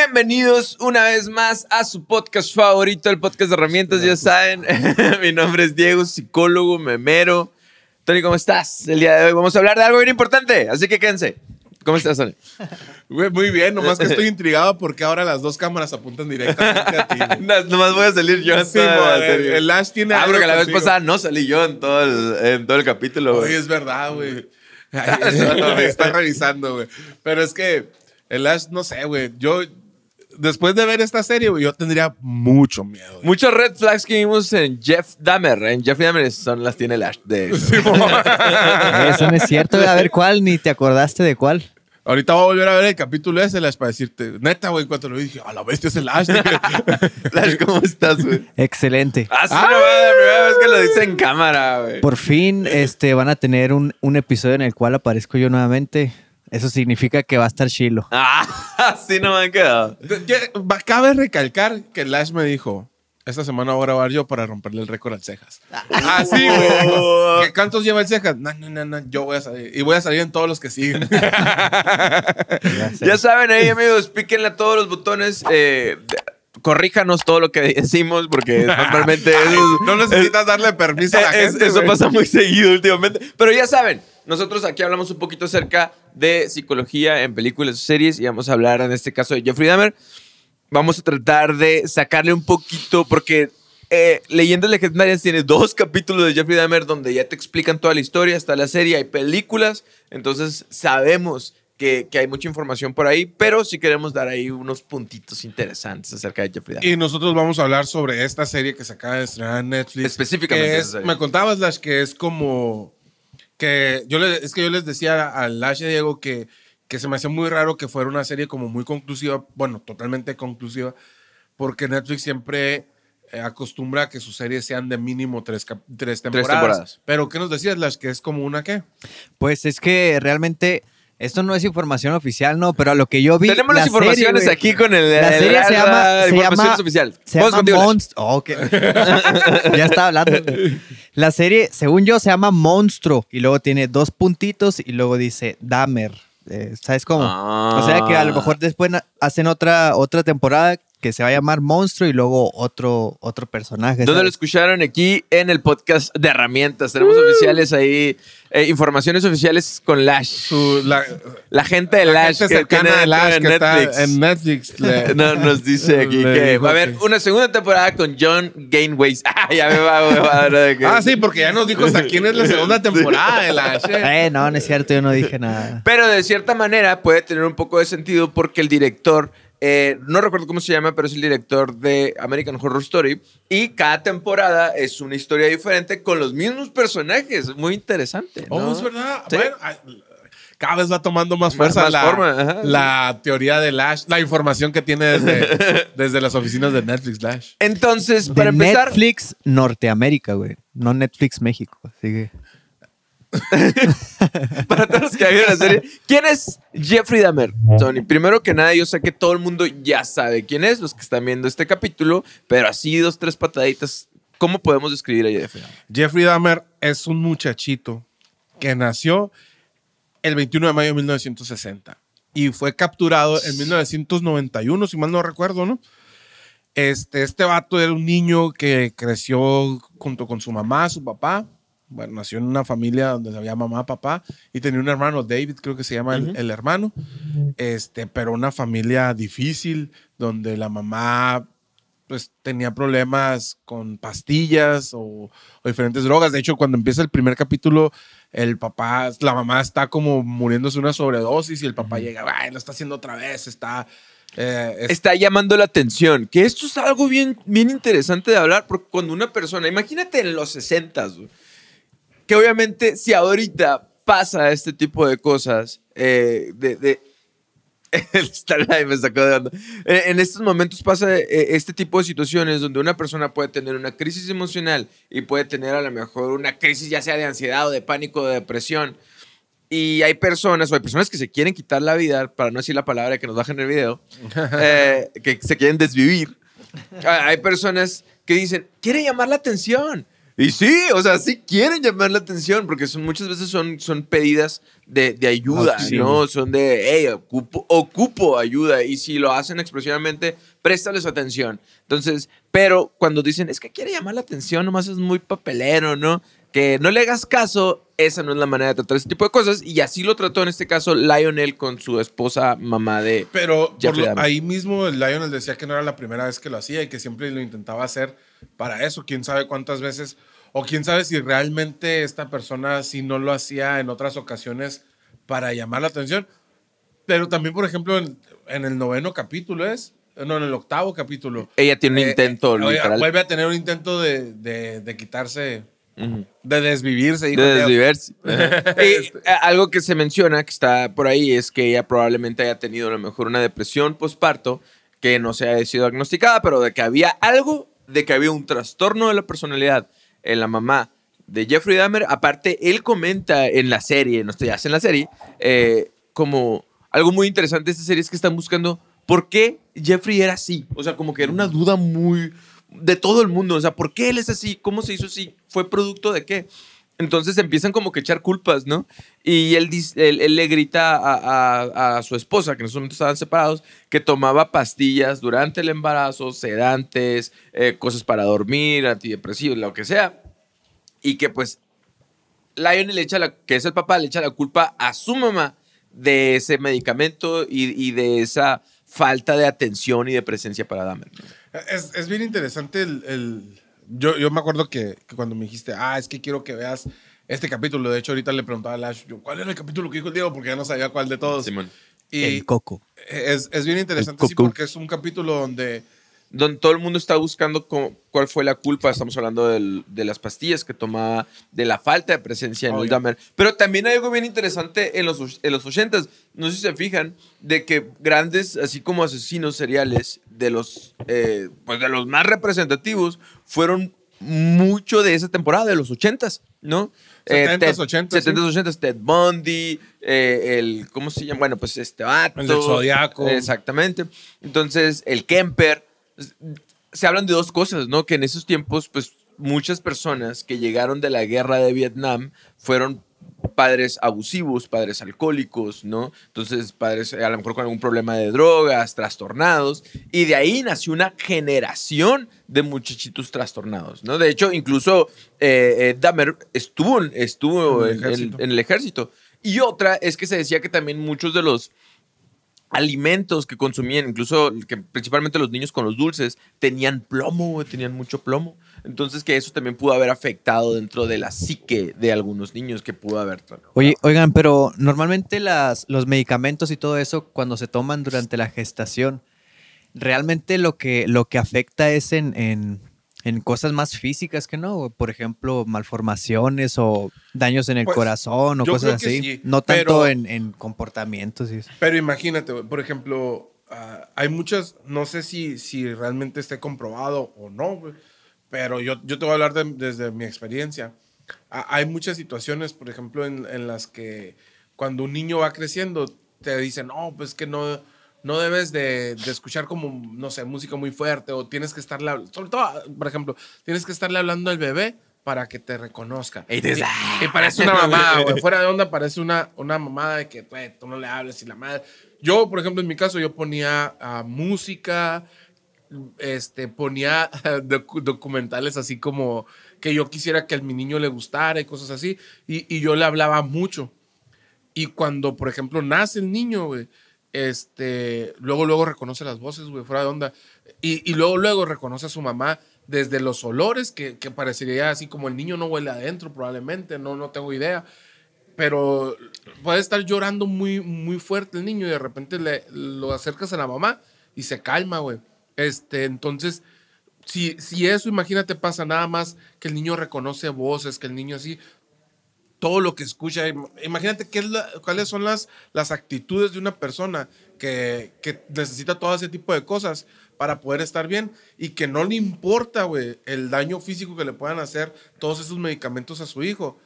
Bienvenidos una vez más a su podcast favorito, el podcast de herramientas, ya saben. Mi nombre es Diego, psicólogo, memero. Tony, ¿cómo estás? El día de hoy vamos a hablar de algo bien importante, así que quédense. ¿Cómo estás, Tony? Güey, muy bien, nomás que estoy intrigado porque ahora las dos cámaras apuntan directamente a ti. güey. No, nomás voy a salir yo Sí, toda la mo, el, serie. el Ash tiene Ah, algo porque la vez pasada no salí yo en todo el, en todo el capítulo. Oye, güey. es verdad, güey. Ay, no, me está revisando, güey. Pero es que el Ash, no sé, güey. Yo, después de ver esta serie, yo tendría mucho miedo. Muchos red flags que vimos en Jeff Dahmer. En Jeff Dahmer son las tiene el Ash de... Sí. Eso no es cierto. A ver cuál, ni te acordaste de cuál. Ahorita voy a volver a ver el capítulo ese, el Ash, para decirte, neta, güey, cuando lo vi, dije, a la bestia es el Ash. dije. Ash, ¿cómo estás, güey? Excelente. Ah, sí, no, la primera vez que lo dice en cámara, güey. Por fin este, van a tener un, un episodio en el cual aparezco yo nuevamente. Eso significa que va a estar Shiloh. Ah, sí no me han quedado. Cabe recalcar que el Ash me dijo, esta semana voy a grabar yo para romperle el récord al Cejas. Así, Oh. güey. ¿Qué- ¿Cuántos lleva el Cejas? No, no, no, no, yo voy a salir. Y voy a salir en todos los que siguen. Ya saben ahí, amigos, píquenle a todos los botones. eh, corríjanos todo lo que decimos, porque normalmente eso, no necesitas darle permiso a la es- gente, eso güey. pasa muy seguido últimamente. Pero ya saben, nosotros aquí hablamos un poquito acerca de psicología en películas o series y vamos a hablar en este caso de Jeffrey Dahmer. Vamos a tratar de sacarle un poquito, porque eh, Leyendas Legendarias tiene dos capítulos de Jeffrey Dahmer donde ya te explican toda la historia, está la serie, hay películas, entonces sabemos que, que hay mucha información por ahí, pero sí queremos dar ahí unos puntitos interesantes acerca de Jeffrey Dahmer. Y nosotros vamos a hablar sobre esta serie que se acaba de estrenar en Netflix. Específicamente es- serie. me contabas, Lash, que es como. Que yo le- Es que yo les decía a Lash y a Diego que, que se me hacía muy raro que fuera una serie como muy conclusiva. Bueno, totalmente conclusiva. Porque Netflix siempre eh, acostumbra a que sus series sean de mínimo tres, tres temporadas. temporadas. Pero, ¿qué nos decías, Lash? Que es como una qué? Pues es que realmente esto no es información oficial, no, pero a lo que yo vi. Tenemos la las informaciones serie, aquí con el. La el- serie se la- llama. la Se información llama, es oficial. se llama. Monst- Oh, ok. ya estaba hablando. La serie, según yo, se llama Monstruo. Y luego tiene dos puntitos y luego dice Dahmer. Eh, ¿Sabes cómo? Ah. O sea que a lo mejor después hacen otra, otra temporada que se va a llamar Monstruo y luego otro, otro personaje. ¿Dónde lo escucharon? Aquí en el podcast de herramientas. Tenemos oficiales ahí, eh, informaciones oficiales con Lash. Su- la, La gente de la Lash gente que cercana tiene de Lash en que está Netflix. en Netflix. le- No, nos dice aquí que va a haber que- una segunda temporada con John Gainways. Ah, ya me va, me va a dar de que- Ah, sí, porque ya nos dijo hasta quién es la segunda temporada de Lash. eh. Eh, no, no es cierto, yo no dije nada. Pero de cierta manera puede tener un poco de sentido porque el director, eh, no recuerdo cómo se llama, pero es el director de American Horror Story. Y cada temporada es una historia diferente con los mismos personajes. Muy interesante. Oh, ¿no? es verdad. Sí. Bueno, ay, cada vez va tomando más fuerza más la, forma, ajá. la teoría de Lash, la información que tiene desde, desde las oficinas de Netflix Lash. Entonces, De para empezar, Netflix Norteamérica, güey. No Netflix México. Así que. para todos los que vieron la serie, ¿quién es Jeffrey Dahmer? Tony, primero que nada, yo sé que todo el mundo ya sabe quién es, los que están viendo este capítulo, pero así dos, tres pataditas, ¿cómo podemos describir a Jeffrey Dahmer? Jeffrey Dahmer es un muchachito que nació el 21 de mayo de 1960 y fue capturado en 1991, si mal no recuerdo, ¿no? Este, este vato era un niño que creció junto con su mamá, su papá. Bueno, nació en una familia donde había mamá, papá y tenía un hermano, David, creo que se llama el, el hermano. Este, pero una familia difícil donde la mamá pues tenía problemas con pastillas o, o diferentes drogas. De hecho, cuando empieza el primer capítulo, el papá, la mamá está como muriéndose una sobredosis y el papá llega, ay, lo está haciendo otra vez, está... eh, es- Está llamando la atención, que esto es algo bien, bien interesante de hablar, porque cuando una persona, imagínate en los 60 que obviamente si ahorita pasa este tipo de cosas, eh, de, de- el Starlight me sacó de onda. En estos momentos pasa eh, este tipo de situaciones donde una persona puede tener una crisis emocional y puede tener a lo mejor una crisis ya sea de ansiedad o de pánico o de depresión. Y hay personas, o hay personas que se quieren quitar la vida, para no decir la palabra que nos bajan el video, eh, que se quieren desvivir. Ah, Hay personas que dicen, quiere llamar la atención. Y sí, o sea, sí quieren llamar la atención, porque son, muchas veces son, son pedidas de, de ayuda, Auxilio. ¿no? Son de, hey, ocupo, ocupo ayuda. Y si lo hacen expresivamente, préstales atención. Entonces, pero cuando dicen, es que quiere llamar la atención, nomás es muy papelero, ¿no? Que no le hagas caso, esa no es la manera de tratar ese tipo de cosas. Y así lo trató en este caso Lionel con su esposa, mamá de... Pero por lo- ahí mismo el Lionel decía que no era la primera vez que lo hacía y que siempre lo intentaba hacer para eso. Quién sabe cuántas veces, o quién sabe si realmente esta persona sí no lo hacía en otras ocasiones para llamar la atención. Pero también, por ejemplo, en, en el noveno capítulo es, no, en el octavo capítulo. Ella tiene un eh, intento, eh, literal. Vuelve a tener un intento de, de- de quitarse, de desvivirse. De Teo. desviverse. Y, eh, algo que se menciona, que está por ahí, es que ella probablemente haya tenido a lo mejor una depresión postparto que no se haya sido diagnosticada, pero de que había algo, de que había un trastorno de la personalidad en la mamá de Jeffrey Dahmer. Aparte, él comenta en la serie, no estoy hace en la serie, eh, como algo muy interesante de esta serie es que están buscando por qué Jeffrey era así. O sea, como que era una duda muy de todo el mundo. O sea, ¿por qué él es así? ¿Cómo se hizo así? ¿Fue producto de qué? Entonces empiezan como que echar culpas, ¿no? Y él, le grita a, su esposa, que en ese momento estaban separados, que tomaba pastillas durante el embarazo, sedantes, eh, cosas para dormir, antidepresivos, lo que sea. Y que pues Lionel le echa la, que es el papá, le echa la culpa a su mamá de ese medicamento y, de esa falta de atención y de presencia para Dahmer. Es, es bien interesante el- yo, yo me acuerdo que, que cuando me dijiste, ah, es que quiero que veas este capítulo. De hecho, ahorita le preguntaba a Lash, yo, ¿cuál era el capítulo que dijo el Diego? Porque ya no sabía cuál de todos. Simón. Y El coco. es, es bien interesante, sí, porque es un capítulo donde... donde todo el mundo está buscando cómo- cuál fue la culpa. Estamos hablando del- de las pastillas que tomaba, de la falta de presencia en. Dahmer. Pero también hay algo bien interesante en los, en los 80s. No sé si se fijan, de que grandes, así como asesinos seriales, de los, eh, pues de los más representativos, fueron mucho de esa temporada, de los 80s, ¿no? 70s, Ted- 80s, 70s, 80s, Ted Bundy, eh, el, ¿cómo se llama? Bueno, pues este vato. El del Zodiaco. Exactamente. Entonces, el Kemper. Se hablan de dos cosas, ¿no? Que en esos tiempos, pues, muchas personas que llegaron de la guerra de Vietnam fueron padres abusivos, padres alcohólicos, ¿no? Entonces, padres a lo mejor con algún problema de drogas, trastornados, y de ahí nació una generación de muchachitos trastornados, ¿no? De hecho, incluso eh, eh, Dahmer estuvo, estuvo En el en el ejército. Y otra es que se decía que también muchos de los alimentos que consumían, incluso que principalmente los niños con los dulces, tenían plomo, tenían mucho plomo. Entonces que eso también pudo haber afectado dentro de la psique de algunos niños que pudo haber. Oye, oigan, pero normalmente las, los medicamentos y todo eso, cuando se toman durante la gestación, realmente lo que, lo que afecta es en, en, en cosas más físicas que no. Por ejemplo, malformaciones o daños en el Pues, corazón o cosas así. sí, no tanto pero- en, en comportamientos. y eso. Pero imagínate, por ejemplo, ah, hay muchas, no sé si, si realmente esté comprobado o no, pero yo, yo te voy a hablar de- desde mi experiencia. Ah, hay muchas situaciones, por ejemplo, en, en las que cuando un niño va creciendo, te dicen, no, pues que no, no debes de, de escuchar como, no sé, música muy fuerte o tienes que estarle, sobre todo, por ejemplo, tienes que estarle hablando al bebé para que te reconozca. Y dices, Y- y parece una mamada, güey. Fuera de onda parece una, una mamada de que tú no le hables y la madre. Yo, por ejemplo, en mi caso, yo ponía ah, música, este, ponía docu- documentales así como que yo quisiera que a mi niño le gustara y cosas así. Y, y yo le hablaba mucho. Y cuando, por ejemplo, nace el niño, güey, este, luego, luego reconoce las voces, güey, fuera de onda. Y, luego, luego reconoce a su mamá desde los olores, que, que parecería así como el niño no huele adentro, probablemente, no, no tengo idea. Pero puede estar llorando muy, muy fuerte el niño y de repente le, lo acercas a la mamá y se calma, güey. Este, entonces, si, si eso, imagínate, pasa nada más que el niño reconoce voces, que el niño así, todo lo que escucha. Im- Imagínate qué es la- cuáles son las, las actitudes de una persona que, que necesita todo ese tipo de cosas para poder estar bien y que no le importa, güey, el daño físico que le puedan hacer todos esos medicamentos a su hijo.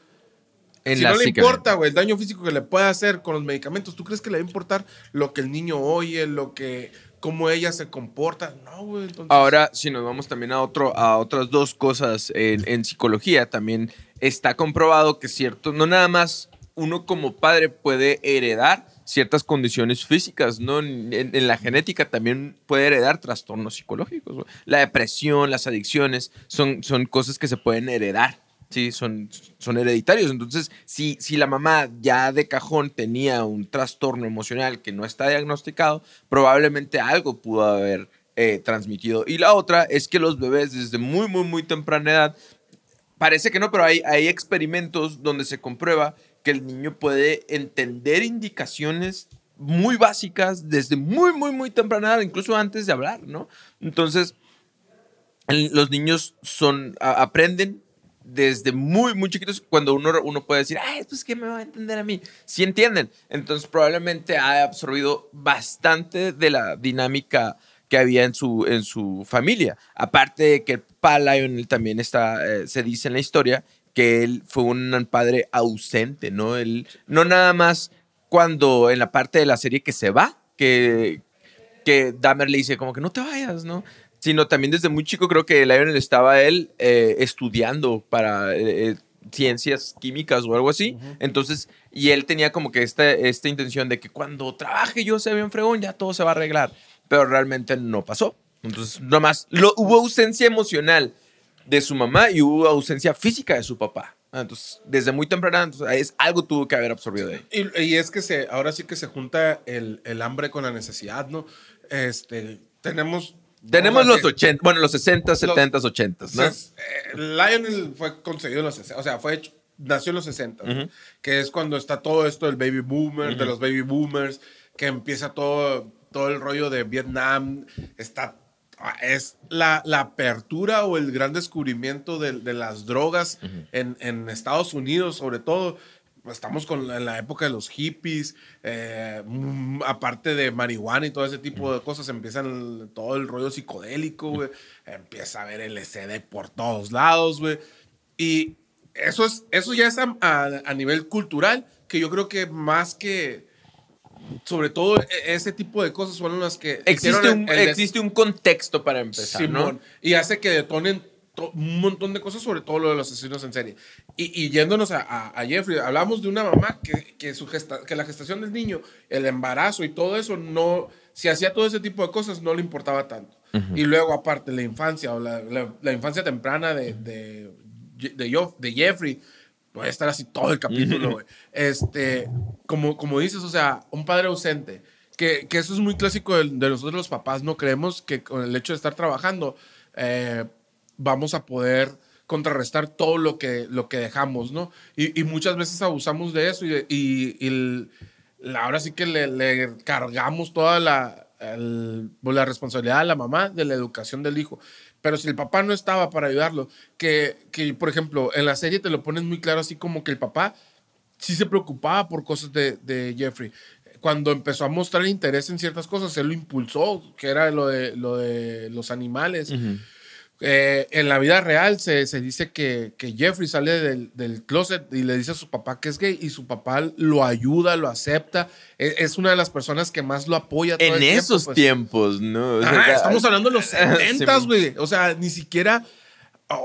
En si no le importa, güey, el daño físico que le puede hacer con los medicamentos, ¿tú crees que le va a importar lo que el niño oye, lo que cómo ella se comporta. No, güey. entonces- Ahora, si nos vamos también a, otro, a otras dos cosas en, en psicología, también está comprobado que cierto, no nada más uno como padre puede heredar ciertas condiciones físicas, ¿no? En, la genética también puede heredar trastornos psicológicos. La depresión, las adicciones, son, son cosas que se pueden heredar. Sí, son, son hereditarios. Entonces, si, si la mamá ya de cajón tenía un trastorno emocional que no está diagnosticado, probablemente algo pudo haber eh, transmitido. Y la otra es que los bebés desde muy, muy, muy temprana edad, parece que no, pero hay, hay experimentos donde se comprueba que el niño puede entender indicaciones muy básicas desde muy, muy, muy temprana incluso antes de hablar, ¿no? Entonces, los niños son, aprenden desde muy, muy chiquitos, cuando uno, uno puede decir, ay, pues, ¿qué me va a entender a mí? Sí entienden. Entonces, probablemente ha absorbido bastante de la dinámica que había en su, en su familia. Aparte de que papá Lionel también está, eh, se dice en la historia, que él fue un padre ausente, ¿no? Él, no nada más cuando en la parte de la serie que se va, que, que Dahmer le dice como que no te vayas, ¿no? Sino también desde muy chico creo que Lionel estaba él eh, estudiando para eh, eh, ciencias químicas o algo así. Entonces, y él tenía como que esta, esta intención de que cuando trabaje yo sea bien fregón, ya todo se va a arreglar. Pero realmente no pasó. Entonces, nomás lo, hubo ausencia emocional de su mamá y hubo ausencia física de su papá. Ah, Entonces, desde muy temprana, entonces, es, algo tuvo que haber absorbido de ahí. Y, y es que se, ahora sí que se junta el, el hambre con la necesidad, ¿no? Este, tenemos... Tenemos los decir, 80, bueno, los 60, 70, 80, ¿no? Eh, Lionel fue concebido en los 60, o sea, fue hecho, nació en los 60, ¿no? Ujú. que es cuando está todo esto del baby boomer, de los baby boomers, que empieza todo, todo el rollo de Vietnam, está, es la, la apertura o el gran descubrimiento de, de las drogas en, en Estados Unidos, sobre todo. Pues, Estamos con la, en la época de los hippies, eh, mm, aparte de marihuana y todo ese tipo de cosas, empiezan el- todo el rollo psicodélico, güey. Empieza a ver LSD por todos lados, güey. Y eso, es, eso ya es a, a- a nivel cultural, que yo creo que más que, sobre todo e- ese tipo de cosas fueron las que... Existe un, el- el des- existe un contexto para empezar, Simón, ¿no? Y hace que detonen to- un montón de cosas, sobre todo lo de los asesinos en serie. Y, y yéndonos a, a- a Jeffrey, hablamos de una mamá que, que, su gesta- que la gestación del niño, el embarazo y todo eso, no, si hacía todo ese tipo de cosas, no le importaba tanto. Y luego, aparte, la infancia o la, la- la infancia temprana de, de, de, de Jeffrey, puede estar así todo el capítulo, güey. Este, como, como dices, o sea, un padre ausente. Que, que eso es muy clásico de, de nosotros los papás, no creemos que con el hecho de estar trabajando eh, vamos a poder contrarrestar todo lo que, lo que dejamos, ¿no? Y, y muchas veces abusamos de eso y, y- y el- ahora sí que le, le cargamos toda la, el- la responsabilidad a la mamá de la educación del hijo. Pero si el papá no estaba para ayudarlo, que, que por ejemplo en la serie te lo ponen muy claro así como que el papá sí se preocupaba por cosas de, de Jeffrey. Cuando empezó a mostrar interés en ciertas cosas, él lo impulsó, que era lo de, lo de los animales. Eh, en la vida real se, se dice que, que Jeffrey sale del, del closet y le dice a su papá que es gay y su papá lo ayuda, lo acepta. Es, es una de las personas que más lo apoya. todo En el tiempo, esos pues. tiempos, ¿no? O sea, estamos hablando de los 70, Sí. güey. O sea, ni siquiera.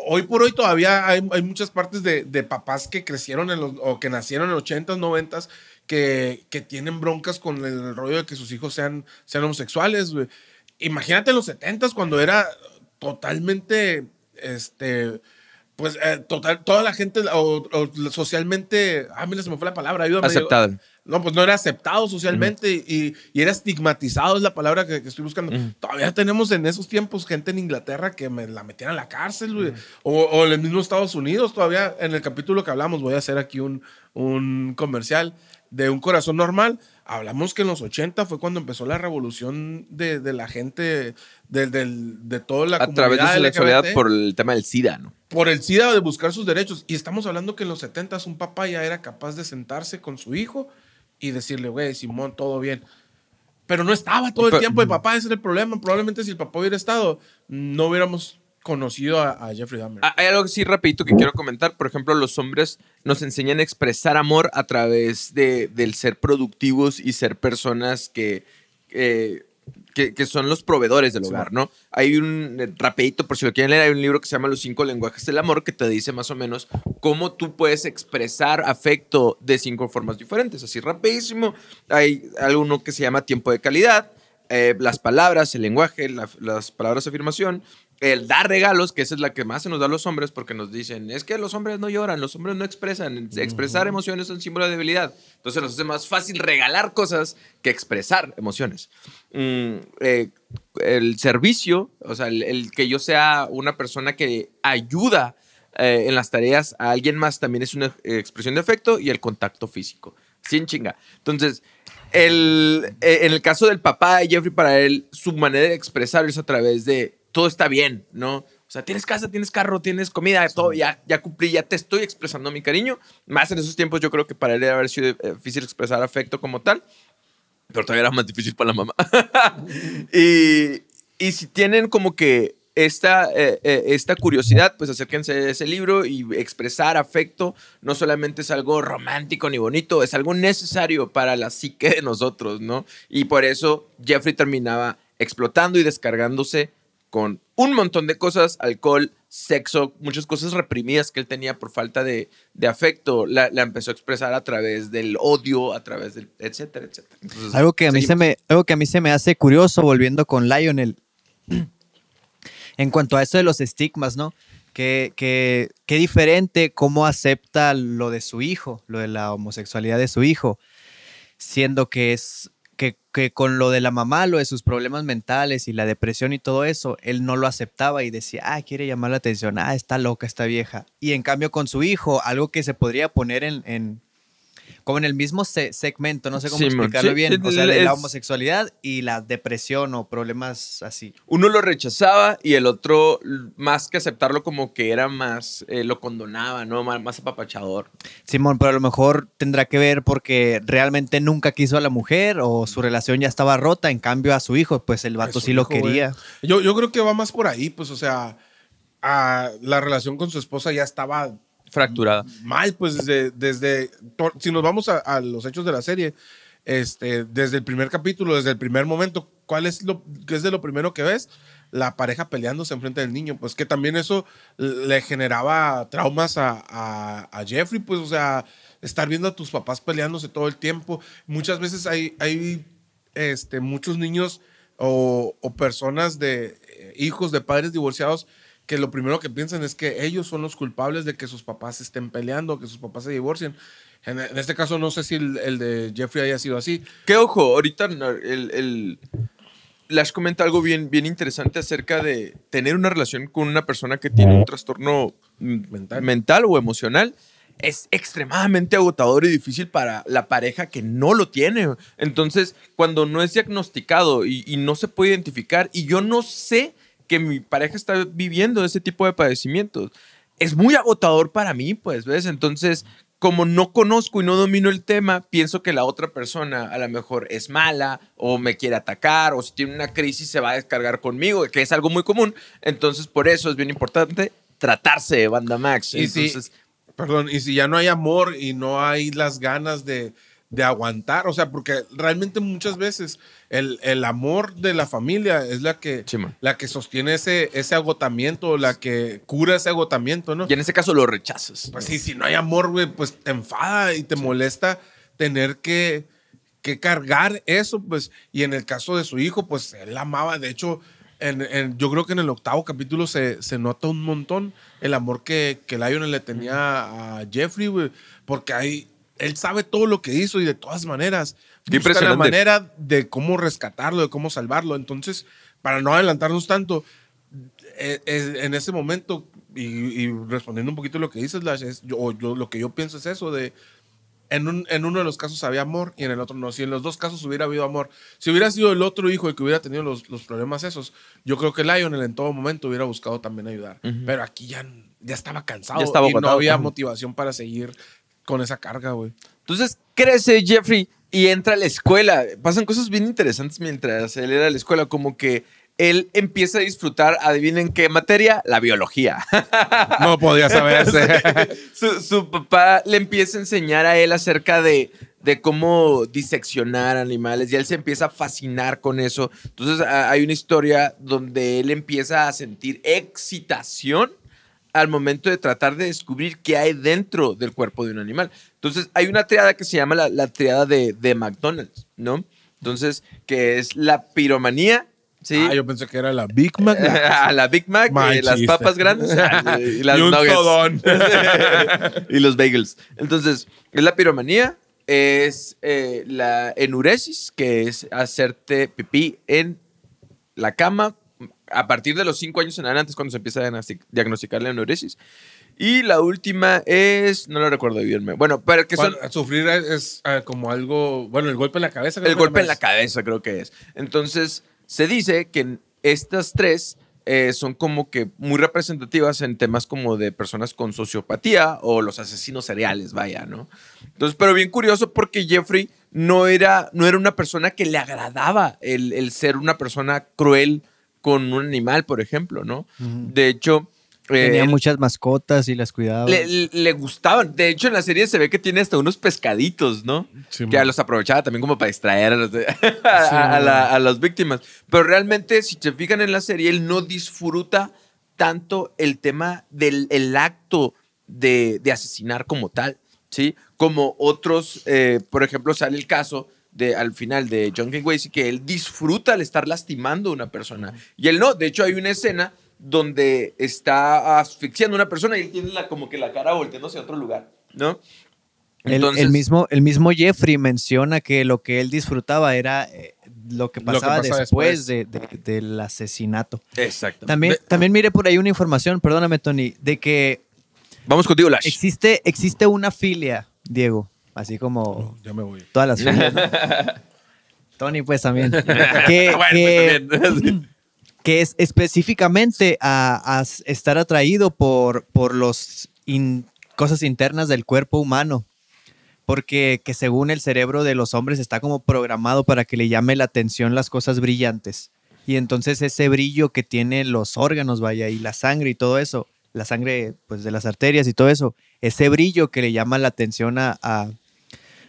Hoy por hoy todavía hay, hay muchas partes de, de papás que crecieron en los, o que nacieron en los 80s, 90s, que, que tienen broncas con el rollo de que sus hijos sean, sean homosexuales, güey. Imagínate en los 70s cuando era totalmente, este, pues, eh, total, toda la gente, o, o socialmente, ah, mira, se me fue la palabra, ayúdame. Aceptado. No, pues no era aceptado socialmente y, y era estigmatizado, es la palabra que, que estoy buscando. Todavía tenemos en esos tiempos gente en Inglaterra que me la metían a la cárcel, o en el mismo Estados Unidos, todavía en el capítulo que hablamos, voy a hacer aquí un, un comercial de un corazón normal. Hablamos que en los 80 fue cuando empezó la revolución de, de la gente, de, de toda la a través de comunidad su sexualidad por el tema del SIDA, ¿no? por el SIDA de buscar sus derechos. Y estamos hablando que en los 70 un papá ya era capaz de sentarse con su hijo y decirle, güey, Simón, todo bien. Pero no estaba todo el Pero- tiempo el papá, ese era el problema. Probablemente si el papá hubiera estado, no hubiéramos conocido a, a Jeffrey Dahmer. Ah, Hay algo así rapidito que quiero comentar. Por ejemplo, los hombres nos enseñan a expresar amor a través de, del ser productivos y ser personas que, eh, que, que son los proveedores del hogar, ¿no? Hay un eh, rapidito, por si lo quieren leer, hay un libro que se llama Los cinco lenguajes del amor que te dice más o menos cómo tú puedes expresar afecto de cinco formas diferentes. Así rapidísimo. Hay alguno que se llama tiempo de calidad, eh, las palabras, el lenguaje, la- las palabras de afirmación, el dar regalos, que esa es la que más se nos da a los hombres porque nos dicen, es que los hombres no lloran, los hombres no expresan, expresar emociones es un símbolo de debilidad. Entonces nos hace más fácil regalar cosas que expresar emociones. Mm, eh, el servicio, o sea, el, el que yo sea una persona que ayuda eh, en las tareas a alguien más también es una expresión de afecto y el contacto físico. Sin chinga. Entonces, el, eh, en el caso del papá de Jeffrey, para él, su manera de expresar es a través de todo está bien, ¿no? O sea, tienes casa, tienes carro, tienes comida, todo, ya, ya cumplí, ya te estoy expresando mi cariño. Más en esos tiempos, yo creo que para él haber sido eh, difícil expresar afecto como tal, pero todavía era más difícil para la mamá. y, y si tienen como que esta, eh, eh, esta curiosidad, pues acérquense a ese libro y expresar afecto no solamente es algo romántico ni bonito, es algo necesario para la psique de nosotros, ¿no? Y por eso Jeffrey terminaba explotando y descargándose con un montón de cosas, alcohol, sexo, muchas cosas reprimidas que él tenía por falta de, de afecto, la, la empezó a expresar a través del odio, a través del, etcétera, etcétera. Entonces, Algo que, a mí se me, algo que a mí se me hace curioso volviendo con Lionel. En cuanto a eso de los estigmas, ¿no? Que, que, qué diferente cómo acepta lo de su hijo, lo de la homosexualidad de su hijo, siendo que es que, que con lo de la mamá, lo de sus problemas mentales y la depresión y todo eso, él no lo aceptaba y decía, ah, quiere llamar la atención, ah, está loca esta vieja. Y en cambio con su hijo, algo que se podría poner en, en como en el mismo se- segmento, no sé cómo Sí, explicarlo Sí, bien, o sea, de la homosexualidad y la depresión o problemas así. Uno lo rechazaba y el otro, más que aceptarlo, como que era más, eh, lo condonaba, ¿no? Más, más apapachador. Simón, pero a lo mejor tendrá que ver porque realmente nunca quiso a la mujer o su relación ya estaba rota, en cambio a su hijo, pues el vato sí lo hijo, güey. quería. Yo, yo creo que va más por ahí, pues, o sea, a- la relación con su esposa ya estaba Fracturada. mal, pues desde, desde si nos vamos a, los hechos de la serie, este, desde el primer capítulo, desde el primer momento, ¿cuál es lo qué es de lo primero que ves? La pareja peleándose enfrente del niño, pues que también eso le generaba traumas a, a- Jeffrey, pues, o sea, estar viendo a tus papás peleándose todo el tiempo. Muchas veces hay, hay este, muchos niños o, o personas de eh, hijos de padres divorciados que lo primero que piensan es que ellos son los culpables de que sus papás estén peleando, que sus papás se divorcien. En, en este caso no sé si el, el de Jeffrey haya sido así. Que ojo, ahorita el, el- Lash comenta algo bien, bien interesante acerca de tener una relación con una persona que tiene un trastorno Mental. mental o emocional. Es extremadamente agotador y difícil para la pareja que no lo tiene. Entonces, cuando no es diagnosticado y, y no se puede identificar, y yo no sé que mi pareja está viviendo ese tipo de padecimientos, es muy agotador para mí, pues, ¿ves? Entonces, como no conozco y no domino el tema, pienso que la otra persona a lo mejor es mala o me quiere atacar o si tiene una crisis se va a descargar conmigo, que es algo muy común. Entonces, por eso es bien importante tratarse de banda Max. Y si- Entonces, Perdón, y si ya no hay amor y no hay las ganas de, de aguantar, o sea, porque realmente muchas veces el, el amor de la familia es la que, Sí, la que sostiene ese, ese agotamiento, la que cura ese agotamiento, ¿no? y en ese caso lo rechazas. Pues sí, si no hay amor, güey, pues te enfada y te molesta tener que, que cargar eso, pues. Y en el caso de su hijo, pues él amaba. De hecho, en, en- yo creo que en el octavo capítulo se, se nota un montón el amor que, que Lionel le tenía a Jeffrey, güey. Porque ahí él sabe todo lo que hizo y de todas maneras. Qué busca la manera de cómo rescatarlo, de cómo salvarlo. Entonces, para no adelantarnos tanto, eh, eh, en ese momento, y, y respondiendo un poquito lo que dices, Lash, es, yo, lo que yo pienso es eso de, en, un- en uno de los casos había amor y en el otro no. Si en los dos casos hubiera habido amor, si hubiera sido el otro hijo el que hubiera tenido los, los problemas esos, yo creo que Lionel en todo momento hubiera buscado también ayudar. Pero aquí ya, ya estaba cansado Ya estaba y no había motivación para seguir con esa carga, güey. Entonces crece Jeffrey y entra a la escuela. Pasan cosas bien interesantes mientras él era a la escuela, como que él empieza a disfrutar, adivinen qué materia, la biología. No podía saberse. su, su papá le empieza a enseñar a él acerca de, de cómo diseccionar animales y él se empieza a fascinar con eso. Entonces a- hay una historia donde él empieza a sentir excitación al momento de tratar de descubrir qué hay dentro del cuerpo de un animal. Entonces hay una triada que se llama la, la triada de, de McDonald's, ¿no? Entonces, que es la piromanía, ¿sí? Ah, yo pensé que era la Big Mac. a la Big Mac, eh, las papas grandes ah, y las Y un nuggets. y los bagels. Entonces, es la piromanía, es eh, la enuresis, que es hacerte pipí en la cama a partir de los 5 años en adelante es cuando se empieza a diagnostic- diagnosticar la enuresis. Y la última es, no lo recuerdo bien, bueno, pero que son Sufrir es, ah, como algo. Bueno, el golpe en la cabeza. creo el que golpe en la cabeza creo que es. Entonces, se dice que estas tres eh, son como que muy representativas en temas como de personas con sociopatía o los asesinos seriales, vaya, ¿no? Entonces, pero bien curioso porque Jeffrey no era, no era una persona que le agradaba el, el ser una persona cruel con un animal, por ejemplo, ¿no? De hecho... eh, Tenía muchas mascotas y las cuidaba. le, le- le gustaban. De hecho, en la serie se ve que tiene hasta unos pescaditos, ¿no? Sí, que man. los aprovechaba también como para distraer a, los de- a- a la- a las víctimas. Pero realmente, si se fijan en la serie, él no disfruta tanto el tema del el acto de, de asesinar como tal, ¿sí? Como otros, eh, por ejemplo, sale el caso de, al final de John Wayne que él disfruta el estar lastimando a una persona. Y él no. De hecho, hay una escena donde está asfixiando a una persona y él tiene la, como que la cara volteando hacia otro lugar, ¿no? El, el mismo, el mismo Jeffrey menciona que lo que él disfrutaba era eh, lo que que pasaba pasa después, después. de- de- del asesinato. Exacto. También, también mire por ahí una información, perdóname Tony, de que Vamos contigo, Lash. existe, existe una filia, Diego, así como Oh, ya me voy. todas las filias. ¿no? Tony pues también. que, Bueno, que- pues, también. que es específicamente a, estar atraído por, por los in- cosas internas del cuerpo humano. Porque que según el cerebro de los hombres está como programado para que le llame la atención las cosas brillantes. Y entonces ese brillo que tienen los órganos, vaya, y la sangre y todo eso, la sangre pues de las arterias y todo eso, ese brillo que le llama la atención a, a-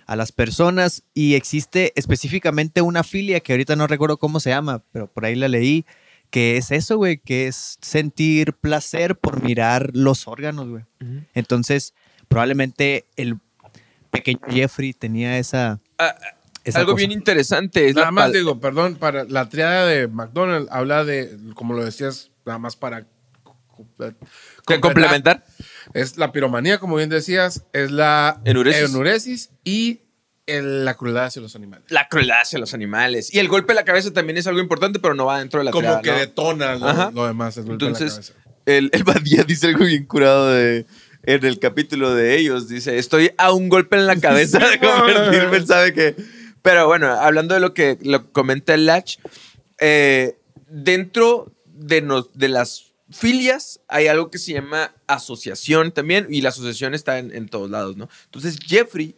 a las personas y existe específicamente una filia que ahorita no recuerdo cómo se llama, pero por ahí la leí, que es eso, güey, que es sentir placer por mirar los órganos, güey. Entonces, probablemente el pequeño Jeffrey tenía esa... Ah, esa Algo cosa. bien interesante es Nada la más digo, perdón, para la triada de McDonald's habla de, como lo decías, nada más para comple- ¿Qué, complementar. Es la piromanía, como bien decías, es la Enuresis. enuresis y el- la crueldad hacia los animales. La crueldad hacia los animales. Y el golpe en la cabeza también es algo importante, pero no va dentro de la Como que ¿no? detona lo, demás. el golpe en la Entonces, cabeza. el, el Badía dice algo bien curado de, en el capítulo de ellos. Dice, estoy a un golpe en la cabeza de convertirme, sabe que... Pero bueno, hablando de lo que lo comenta el Latch, eh, dentro de, nos, de las filias hay algo que se llama asociación también, y la asociación está en, en todos lados, ¿no? Entonces, Jeffrey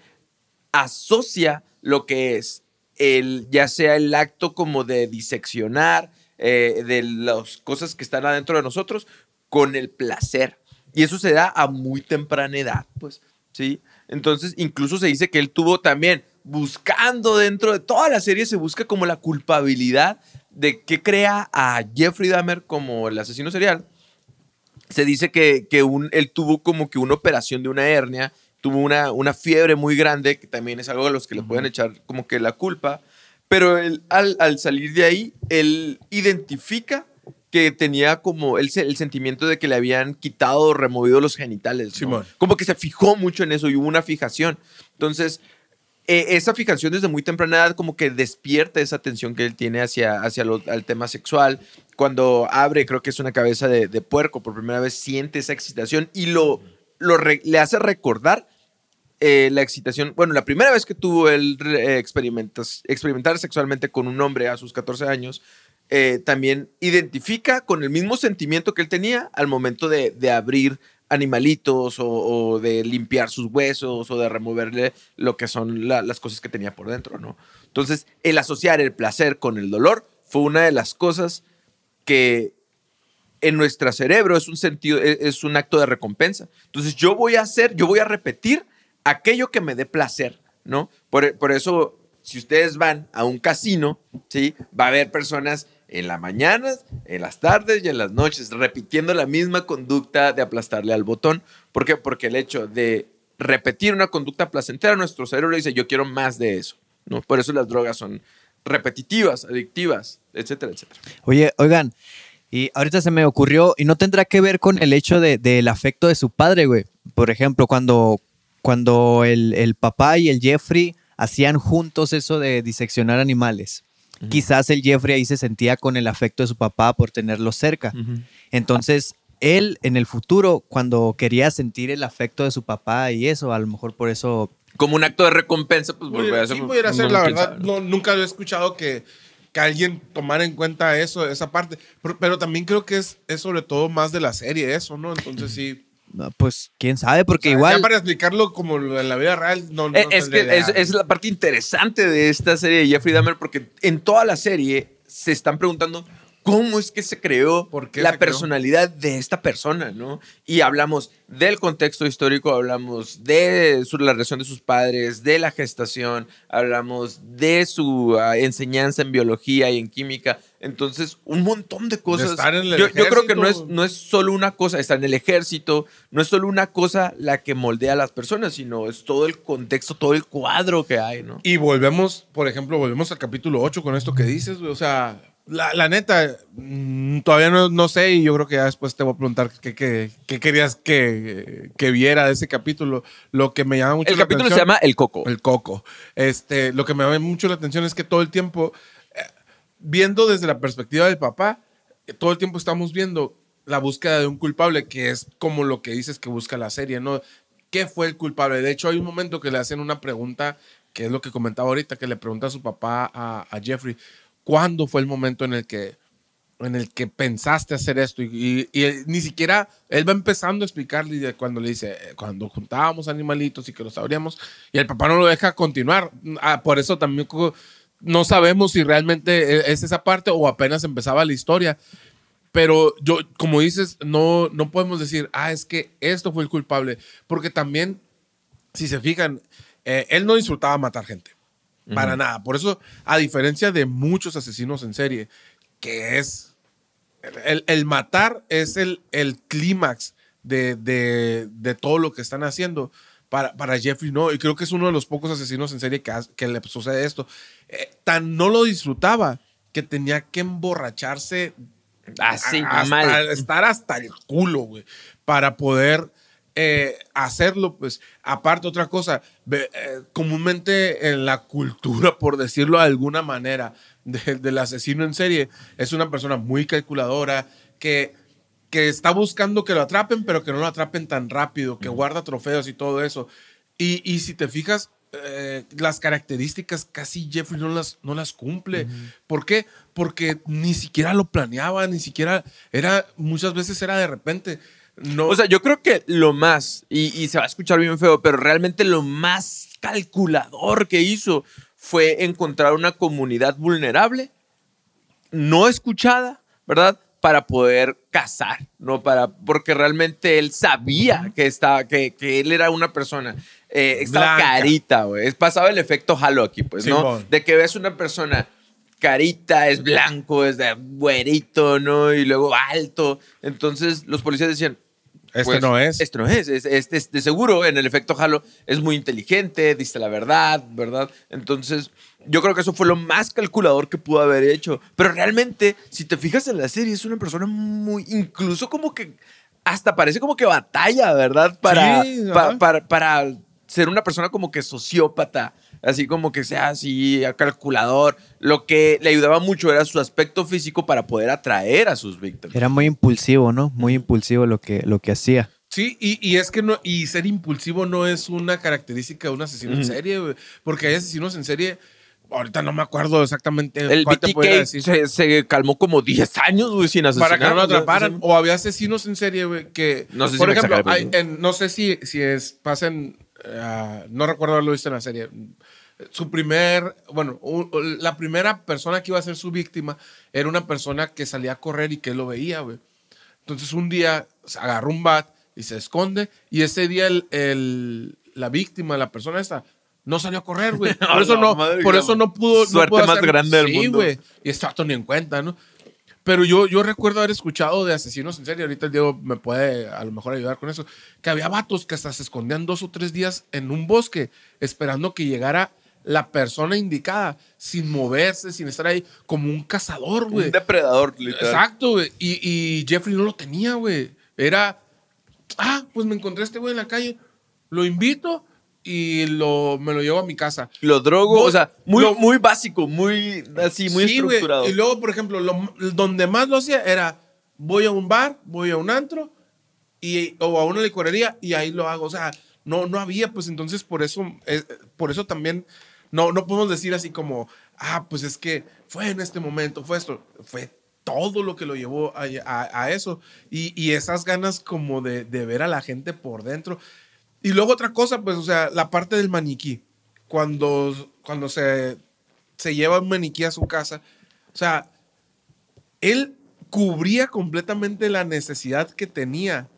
asocia lo que es el, ya sea el acto como de diseccionar eh, de las cosas que están adentro de nosotros con el placer. Y eso se da a muy temprana edad, pues, ¿sí? Entonces, incluso se dice que él tuvo también, buscando dentro de toda la serie, se busca como la culpabilidad de que crea a Jeffrey Dahmer como el asesino serial. Se dice que, que un, él tuvo como que una operación de una hernia, tuvo una, una fiebre muy grande, que también es algo a los que le pueden echar como que la culpa, pero él, al, al salir de ahí, él identifica que tenía como el, el sentimiento de que le habían quitado o removido los genitales. Como que se fijó mucho en eso y hubo una fijación. Entonces, eh, esa fijación desde muy temprana edad como que despierta esa atención que él tiene hacia, hacia lo- al tema sexual. Cuando abre, creo que es una cabeza de, puerco, por primera vez siente esa excitación y lo, lo le hace recordar eh, la excitación. Bueno, la primera vez que tuvo él eh, experimentar sexualmente con un hombre a sus 14 años, eh, también identifica con el mismo sentimiento que él tenía al momento de, de abrir animalitos o, de limpiar sus huesos o de removerle lo que son la- las cosas que tenía por dentro, ¿no? Entonces, el asociar el placer con el dolor fue una de las cosas que en nuestro cerebro es un sentido, es, es un acto de recompensa. Entonces, yo voy a hacer, yo voy a repetir aquello que me dé placer, ¿no? Por, por eso, si ustedes van a un casino, ¿sí? Va a haber personas en las mañanas, en las tardes y en las noches, repitiendo la misma conducta de aplastarle al botón. ¿Por qué? Porque el hecho de repetir una conducta placentera, nuestro cerebro le dice, yo quiero más de eso. Por eso las drogas son repetitivas, adictivas, etcétera, etcétera. Oye, oigan, y ahorita se me ocurrió, y no tendrá que ver con el hecho de- del afecto de su padre, güey. Por ejemplo, cuando, cuando el papá y el Jeffrey hacían juntos eso de diseccionar animales. Quizás el Jeffrey ahí se sentía con el afecto de su papá por tenerlo cerca. Entonces, él en el futuro, cuando quería sentir el afecto de su papá y eso, a lo mejor por eso Como un acto de recompensa, pues volver a hacer. sí, pudiera ser, no, la verdad. No, nunca lo he escuchado que, que alguien tomara en cuenta eso, esa parte. Pero, pero también creo que es, es sobre todo más de la serie eso, ¿no? Entonces sí. No, Pues quién sabe, porque O sea, igual. Ya para explicarlo como en la vida real, no, no Eh, es que es, la parte interesante de esta serie de Jeffrey Dahmer porque en toda la serie se están preguntando cómo es que se creó ¿Por qué la se creó? personalidad de esta persona, ¿no? Y hablamos del contexto histórico, hablamos de su, la relación de sus padres, de la gestación, hablamos de su ah, enseñanza en biología y en química. Entonces, un montón de cosas. estar en el yo, yo creo que no es, no es solo una cosa, estar en el ejército, no es solo una cosa la que moldea a las personas, sino es todo el contexto, todo el cuadro que hay, ¿no? Y volvemos, por ejemplo, volvemos al capítulo 8 con esto que dices. O sea, la, la neta, mm, todavía no, no sé y yo creo que ya después te voy a preguntar qué, qué- qué querías que, que viera de ese capítulo. Lo que me llama mucho El la capítulo se atención- llama El Coco. El coco. Este, lo que me llama mucho la atención es que todo el tiempo, viendo desde la perspectiva del papá, eh, todo el tiempo estamos viendo la búsqueda de un culpable, que es como lo que dices que busca la serie, ¿no? ¿Qué fue el culpable? De hecho, hay un momento que le hacen una pregunta, que es lo que comentaba ahorita, que le pregunta a su papá, a, Jeffrey, ¿cuándo fue el momento en el que en el que pensaste hacer esto y, ni siquiera él va empezando a explicarle cuando le dice eh, cuando juntábamos animalitos y que los abríamos y el papá no lo deja continuar Ah, por eso también no sabemos si realmente e- es esa parte o apenas empezaba la historia. Pero yo como dices no no podemos decir ah es que esto fue el culpable porque también si se fijan eh, él no disfrutaba matar gente. Para nada. Por eso a diferencia de muchos asesinos en serie que es el, el matar es el, el clímax de, de- de todo lo que están haciendo. Para, para Jeffrey no, y creo que es uno de los pocos asesinos en serie que, que le sucede esto. Eh, tan no lo disfrutaba que tenía que emborracharse Así, hasta- mal. estar hasta el culo, güey, para poder eh, hacerlo, pues, aparte otra cosa, eh, comúnmente en la cultura, por decirlo de alguna manera, de- del asesino en serie, es una persona muy calculadora, que, que está buscando que lo atrapen, pero que no lo atrapen tan rápido, que guarda trofeos y todo eso. Y, y si te fijas, eh, las características casi Jeffrey no las, no las cumple. ¿Por qué? Porque ni siquiera lo planeaba, ni siquiera era, muchas veces era de repente. No, O sea, yo creo que lo más, y, y se va a escuchar bien feo, pero realmente lo más calculador que hizo fue encontrar una comunidad vulnerable, no escuchada, ¿verdad? Para poder cazar, ¿no? Para, porque realmente él sabía que, estaba, que, que él era una persona. eh, estaba Blanca. carita, güey. Es pasaba el efecto halo aquí, pues, ¿no? Simón. De que ves una persona carita, es blanco, es de güerito, ¿no? Y luego alto. Entonces los policías decían, Este pues, no es. Este no es. es- Este, es de seguro, en el efecto Halo, es muy inteligente, dice la verdad, ¿verdad? Entonces, yo creo que eso fue lo más calculador que pudo haber hecho. Pero realmente, si te fijas en la serie, es una persona muy. Incluso como que. Hasta parece como que batalla, ¿verdad? Para, Sí, pa- para, para ser una persona como que sociópata. Así como que sea así, calculador. Lo que le ayudaba mucho era su aspecto físico para poder atraer a sus víctimas. Era muy impulsivo, ¿no? Muy impulsivo lo que, lo que hacía. Sí, y, y es que no, y ser impulsivo no es una característica de un asesino en serie, güey, porque hay asesinos en serie, ahorita no me acuerdo exactamente El cuál te BTK decir. se, se calmó como 10 años, güey, sin asesinar. para que no lo atraparan. sí. O había asesinos en serie, güey, que. No sé si por me ejemplo, hay- en- no sé si, si es. Pasen. ah, no recuerdo haberlo visto en la serie. Su primer. Bueno, u- la primera persona que iba a ser su víctima era una persona que salía a correr y que lo veía, güey. Entonces un día se agarra un bat y se esconde. Y ese día el, el- la víctima, la persona esta, no salió a correr, güey. Por eso no, por eso no pudo. no suerte pudo más hacer- grande del sí, mundo. güey. Y está ni en cuenta, ¿no? Pero yo, yo recuerdo haber escuchado de asesinos en serie, ahorita el Diego me puede a lo mejor ayudar con eso, que había vatos que hasta se escondían dos o tres días en un bosque esperando que llegara la persona indicada, sin moverse, sin estar ahí, como un cazador, güey. Un depredador, literal. Exacto, güey. Y, y Jeffrey no lo tenía, güey. Era, ah, pues me encontré a este güey en la calle, lo invito y lo, me lo llevo a mi casa. Lo drogo, Vos- o sea, muy, lo- muy básico, muy así, muy Sí, estructurado. Y luego, por ejemplo, lo- donde más lo hacía era, voy a un bar, voy a un antro, y, o a una licorería, y ahí lo hago. O sea, no, no había, pues entonces por eso, eh, por eso también no, no podemos decir así como, ah, pues es que fue en este momento, fue esto, fue todo lo que lo llevó a, a- a eso. Y, y esas ganas como de, de ver a la gente por dentro. Y luego otra cosa, pues, o sea, la parte del maniquí. Cuando, cuando se, se lleva un maniquí a su casa, o sea, él cubría completamente la necesidad que tenía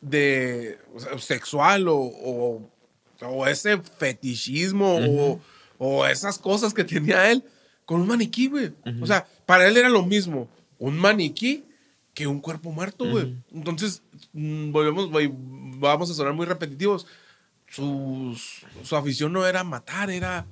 de o sea, sexual o, o, o ese fetichismo o, o esas cosas que tenía él con un maniquí, güey. O sea, para él era lo mismo un maniquí que un cuerpo muerto, güey. Entonces, mm, volvemos, vamos a sonar muy repetitivos. Sus- su afición no era matar, era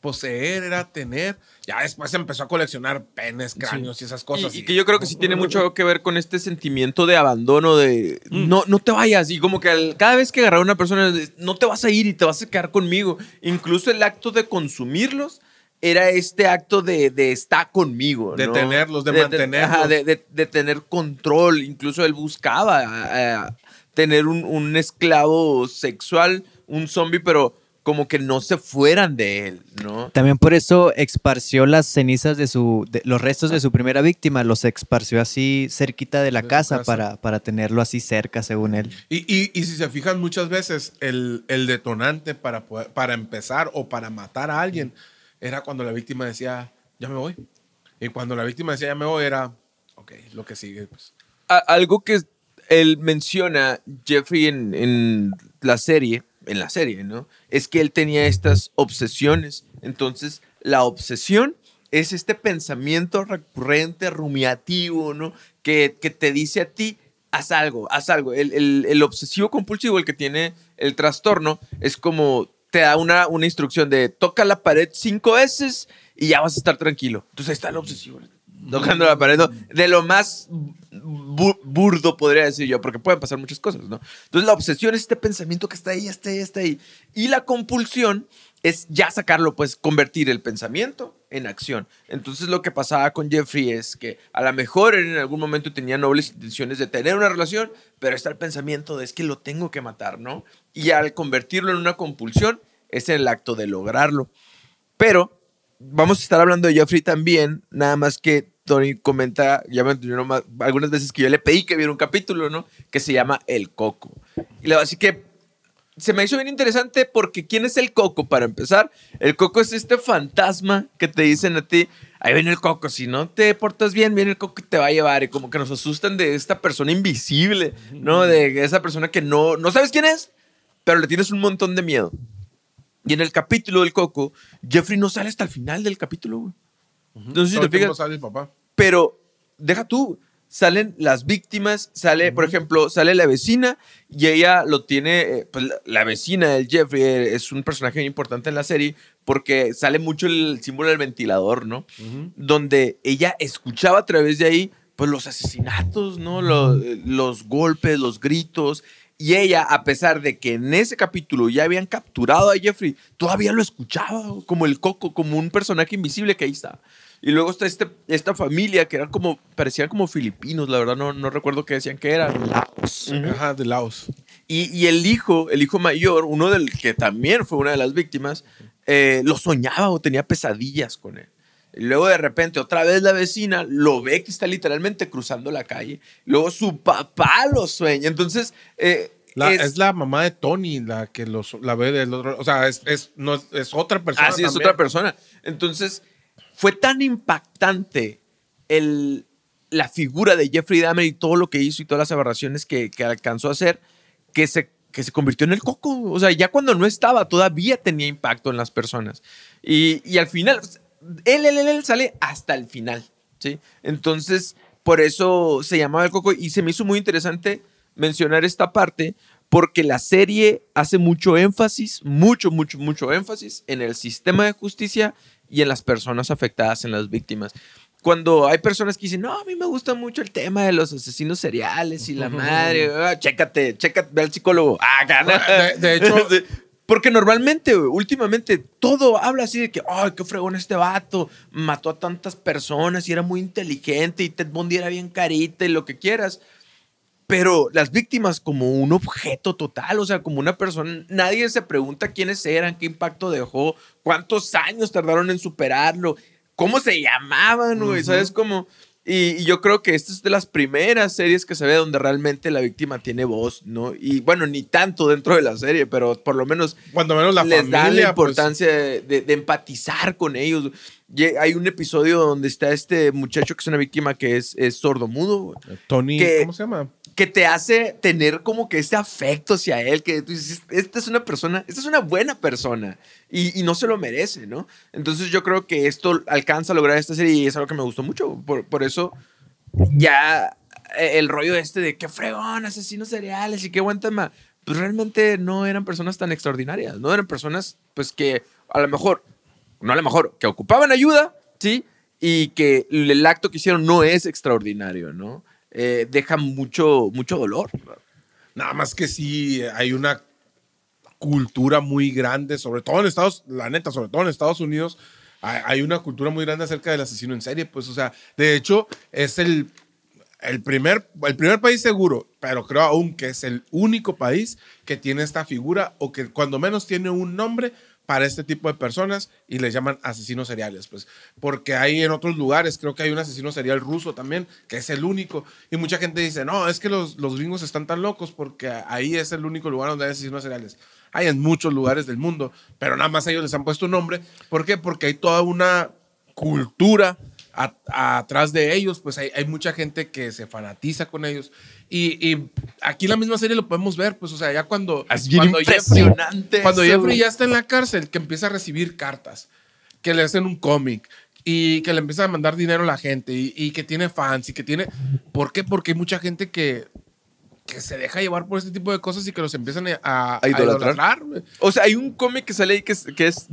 poseer, era tener. Ya después empezó a coleccionar penes, cráneos y esas cosas. Y, y que yo creo que sí tiene mucho que ver con este sentimiento de abandono, de no, no te vayas. Y como que al- cada vez que agarraba a una persona, no te vas a ir y te vas a quedar conmigo. Incluso el acto de consumirlos era este acto de, de estar conmigo. De ¿no? tenerlos, de mantenerlos. ajá, de, de- de tener control. Incluso él buscaba eh, tener un, un esclavo sexual, un zombie, pero como que no se fueran de él, ¿no? También por eso esparció las cenizas de su, de- los restos de su primera víctima, los esparció así cerquita de la De casa, casa. Para, para tenerlo así cerca, según él. Y, y- y si se fijan muchas veces, el, el detonante para, poder- para empezar o para matar a alguien era cuando la víctima decía, ya me voy. Y cuando la víctima decía, ya me voy, era, ok, lo que sigue. Pues. algo que él menciona, Jeffrey, en, en la serie, en la serie, ¿no? Es que él tenía estas obsesiones. Entonces, la obsesión es este pensamiento recurrente, rumiativo, ¿no? Que, que te dice a ti, haz algo, haz algo. El, el- el obsesivo compulsivo, el que tiene el trastorno, es como te da una, una instrucción de toca la pared cinco veces y ya vas a estar tranquilo. Entonces ahí está el obsesivo. Tocando la pared. De lo más bu- burdo, podría decir yo, porque pueden pasar muchas cosas, ¿no? Entonces la obsesión es este pensamiento que está ahí, está ahí, está ahí. Y la compulsión es ya sacarlo, pues convertir el pensamiento en acción. Entonces lo que pasaba con Jeffrey es que a lo mejor en algún momento tenía nobles intenciones de tener una relación, pero está el pensamiento de es que lo tengo que matar, ¿no? Y al convertirlo en una compulsión es el acto de lograrlo. Pero vamos a estar hablando de Jeffrey también, nada más que Tony comenta, ya me entendió algunas veces que yo le pedí que viera un capítulo, ¿no? Que se llama El Coco. Así que se me hizo bien interesante porque ¿quién es el Coco para empezar? El Coco es este fantasma que te dicen a ti, ahí viene el Coco, si no te portas bien, viene el Coco y te va a llevar. Y como que nos asustan de esta persona invisible, ¿no? De esa persona que no, no sabes quién es, pero le tienes un montón de miedo. Y en el capítulo del Coco, Jeffrey no sale hasta el final del capítulo, güey. No sé si te fijas, sale el papá. pero deja tú, salen las víctimas, sale, por ejemplo, sale la vecina y ella lo tiene, eh, pues la, vecina del Jeffrey eh, es un personaje muy importante en la serie porque sale mucho el símbolo del ventilador, ¿no? Donde ella escuchaba a través de ahí, pues los asesinatos, ¿no? Los, eh, los golpes, los gritos. Y ella, a pesar de que en ese capítulo ya habían capturado a Jeffrey, todavía lo escuchaba como el coco, como un personaje invisible que ahí está. Y luego está este, esta familia que eran como, parecían como filipinos, la verdad no, no recuerdo qué decían que eran. Ujú. Ajá, de Laos. Y, y el hijo, el hijo mayor, uno del que también fue una de las víctimas, eh, lo soñaba o tenía pesadillas con él. Y luego de repente otra vez la vecina lo ve que está literalmente cruzando la calle. Luego su papá lo sueña. Entonces, eh, La- es- es, la mamá de Tony la que los, la ve del otro. O sea, es, es, no, es, otra persona. Así es otra persona. Entonces, fue tan impactante la figura de Jeffrey Dahmer y todo lo que hizo y todas las aberraciones que, alcanzó a hacer, que se convirtió en el coco. O sea, ya cuando no estaba, todavía tenía impacto en las personas. Y, al final, él, él, sale hasta el final. Entonces, por eso se llamaba el coco y se me hizo muy interesante mencionar esta parte porque la serie hace mucho énfasis, mucho, mucho, mucho énfasis en el sistema de justicia y en las personas afectadas, en las víctimas. Cuando hay personas que dicen, no, a mí me gusta mucho el tema de los asesinos seriales y la madre, ah, chécate, chécate, ve al psicólogo. Ah, gana. De, de hecho, Porque normalmente, últimamente, todo habla así de que, ay, qué fregón este vato, mató a tantas personas y era muy inteligente y Ted Bundy era bien carita y lo que quieras. Pero las víctimas como un objeto total, o sea, como una persona, nadie se pregunta quiénes eran, qué impacto dejó, cuántos años tardaron en superarlo, cómo se llamaban, güey, ¿sabes cómo? Y, y yo creo que esta es de las primeras series que se ve donde realmente la víctima tiene voz, ¿no? Y bueno, ni tanto dentro de la serie, pero por lo menos cuando menos la les da familia. la pues, importancia de, de- de empatizar con ellos. Ye- Hay un episodio donde está este muchacho que es una víctima que es, es sordomudo, Tony, que- ¿cómo se llama? Que te hace tener como que ese afecto hacia él, que tú dices, esta es una persona, esta es una buena persona y, no se lo merece, ¿no? Entonces yo creo que esto alcanza a lograr esta serie y es algo que me gustó mucho. Por, por eso ya eh, el rollo este de qué fregón, asesinos seriales y qué buen tema, pues realmente no eran personas tan extraordinarias, no eran personas pues que a lo mejor, no a lo mejor, que ocupaban ayuda, ¿sí? Y que el acto que hicieron no es extraordinario, ¿no? Eh, deja mucho, mucho dolor. Nada más que sí hay una cultura muy grande, sobre todo en Estados, la neta, sobre todo en Estados Unidos, hay, hay una cultura muy grande acerca del asesino en serie. Pues, o sea, de hecho, es el, el, primer, el primer país seguro, pero creo aún que es el único país que tiene esta figura o que cuando menos tiene un nombre para este tipo de personas y les llaman asesinos seriales, pues, porque hay en otros lugares, creo que hay un asesino serial ruso también, que es el único, y mucha gente dice, no, es que los, los gringos están tan locos porque ahí es el único lugar donde hay asesinos seriales. Hay en muchos lugares del mundo, pero nada más ellos les han puesto un nombre. ¿Por qué? Porque hay toda una cultura a- atrás de ellos, pues hay, hay mucha gente que se fanatiza con ellos. Y, y aquí la misma serie lo podemos ver, pues, o sea, ya cuando, Es bien cuando impresionante cuando eso, Jeffrey ya está en la cárcel, que empieza a recibir cartas, que le hacen un cómic y que le empiezan a mandar dinero a la gente y, y que tiene fans y que tiene... ¿Por qué? Porque hay mucha gente que, que se deja llevar por este tipo de cosas y que los empiezan a, a- idolatrar. a idolatrar, güey. O sea, hay un cómic que sale ahí que es, que es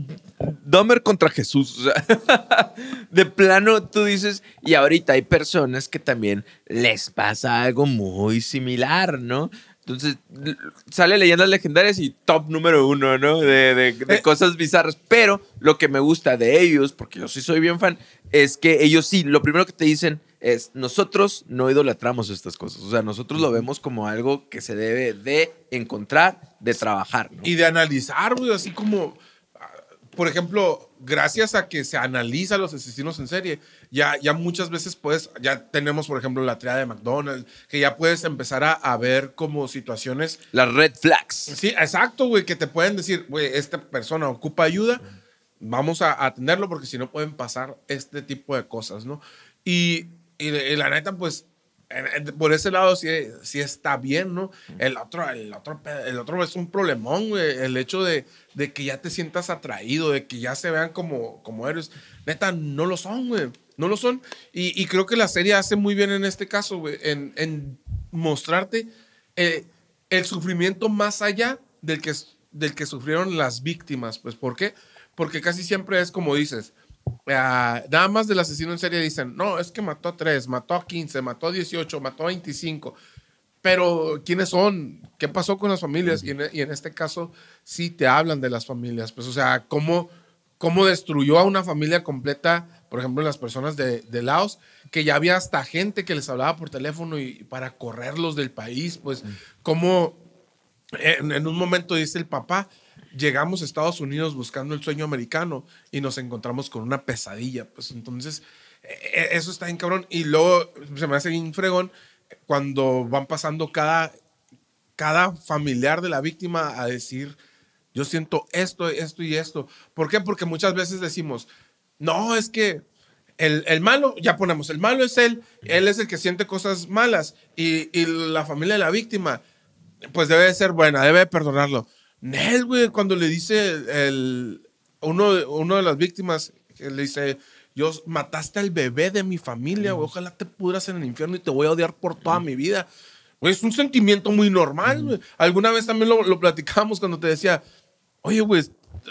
Dahmer contra Jesús. O sea, de plano tú dices, y ahorita hay personas que también les pasa algo muy similar, ¿no? Entonces, sale leyendas legendarias y top número uno, ¿no? De, de- de Eh. cosas bizarras. Pero lo que me gusta de ellos, porque yo sí soy bien fan, es que ellos sí, lo primero que te dicen es, nosotros no idolatramos estas cosas. O sea, nosotros lo vemos como algo que se debe de encontrar, de trabajar, ¿no? y de analizar, güey, así como, ah, por ejemplo, gracias a que se analiza los asesinos en serie, ya, ya muchas veces pues, ya tenemos, por ejemplo, la triada de McDonald's, que ya puedes empezar a, a ver como situaciones, Las red flags. sí, exacto, güey, que te pueden decir, güey, esta persona ocupa ayuda, vamos a atenderlo porque si no pueden pasar este tipo de cosas, ¿no? Y, y, y la neta, pues, por ese lado sí, sí está bien, ¿no? El otro, el, otro, el otro es un problemón, güey. El hecho de, de que ya te sientas atraído, de que ya se vean como, como héroes. Neta, no lo son, güey. No lo son. Y, y creo que la serie hace muy bien en este caso, güey, en, en mostrarte eh, el sufrimiento más allá del que, del que sufrieron las víctimas. Pues, ¿por qué? Porque casi siempre es como dices, ah, nada más del asesino en serie dicen, no, es que mató a 3, mató a 15, mató a 18, mató a 25. Pero, ¿quiénes son? ¿Qué pasó con las familias? Y en, y en este caso, sí te hablan de las familias. Pues, o sea, cómo, cómo destruyó a una familia completa, por ejemplo, las personas de, de Laos, que ya había hasta gente que les hablaba por teléfono y para correrlos del país. Pues, cómo en, en un momento dice el papá, llegamos a Estados Unidos buscando el sueño americano y nos encontramos con una pesadilla. Pues entonces, eh, eso está bien cabrón. Y luego se me hace bien fregón cuando van pasando cada, cada familiar de la víctima a decir, yo siento esto, esto y esto. ¿Por qué? Porque muchas veces decimos, no, es que el, el malo, ya ponemos, el malo es él, él es el que siente cosas malas y, y la familia de la víctima pues debe de ser buena, debe de perdonarlo. Nel, güey, cuando le dice el, uno, de- uno de las víctimas, le dice, yo mataste al bebé de mi familia, güey, ojalá te pudras en el infierno y te voy a odiar por toda mi vida. Güey, es un sentimiento muy normal, güey. Alguna vez también lo, lo platicamos cuando te decía, oye, güey,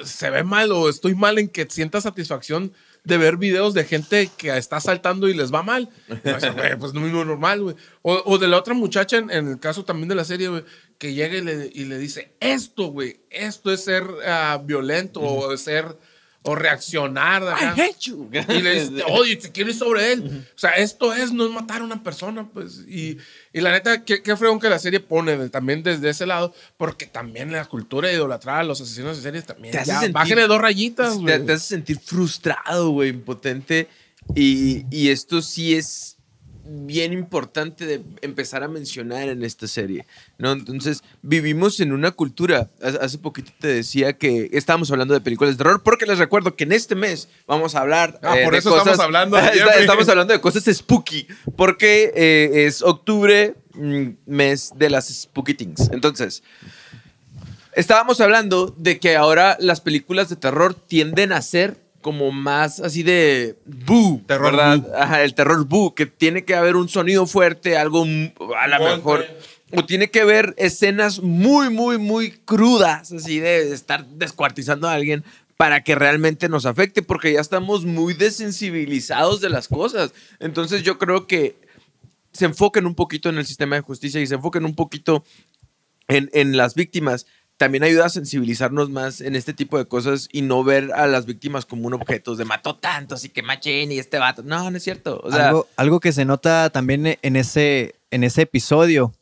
se ve mal o estoy mal en que sientas satisfacción de ver videos de gente que está saltando y les va mal. Pues, güey, pues no es normal, güey. O, o de la otra muchacha, en, en el caso también de la serie, güey, que llega y le, y le dice, esto, güey, esto es ser ah, violento o ser, o reaccionar. acá". you. Y le dice, te odio te quiero ir sobre él. O sea, esto es, no es matar a una persona, pues. Y, y la neta, qué, qué fregón que la serie pone de- también desde ese lado, porque también la cultura de idolatrar a los asesinos de series también. Te Ya, sentir- bájenle dos rayitas, te, güey. te hace sentir frustrado, güey, impotente. Y, y esto sí es bien importante de empezar a mencionar en esta serie, ¿no? Entonces, vivimos en una cultura. Hace poquito te decía que estábamos hablando de películas de terror, porque les recuerdo que en este mes vamos a hablar. Ah, eh, por de eso estamos hablando de estamos hablando de cosas spooky, porque eh, es octubre, mm, mes de las spooky things. Entonces, Estábamos hablando de que ahora las películas de terror tienden a ser como más así de boo, Terror ¿verdad? boo. Ajá, el terror boo, que tiene que haber un sonido fuerte, algo a lo mejor. O tiene que haber escenas muy, muy, muy crudas, así de estar descuartizando a alguien para que realmente nos afecte, porque ya estamos muy desensibilizados de las cosas. Entonces yo creo que se enfoquen un poquito en el sistema de justicia y se enfoquen un poquito en, en las víctimas, también ayuda a sensibilizarnos más en este tipo de cosas y no ver a las víctimas como un objeto de mató tantos y que machín y este vato. No, no es cierto. O sea, algo, algo que se nota también en ese, en ese episodio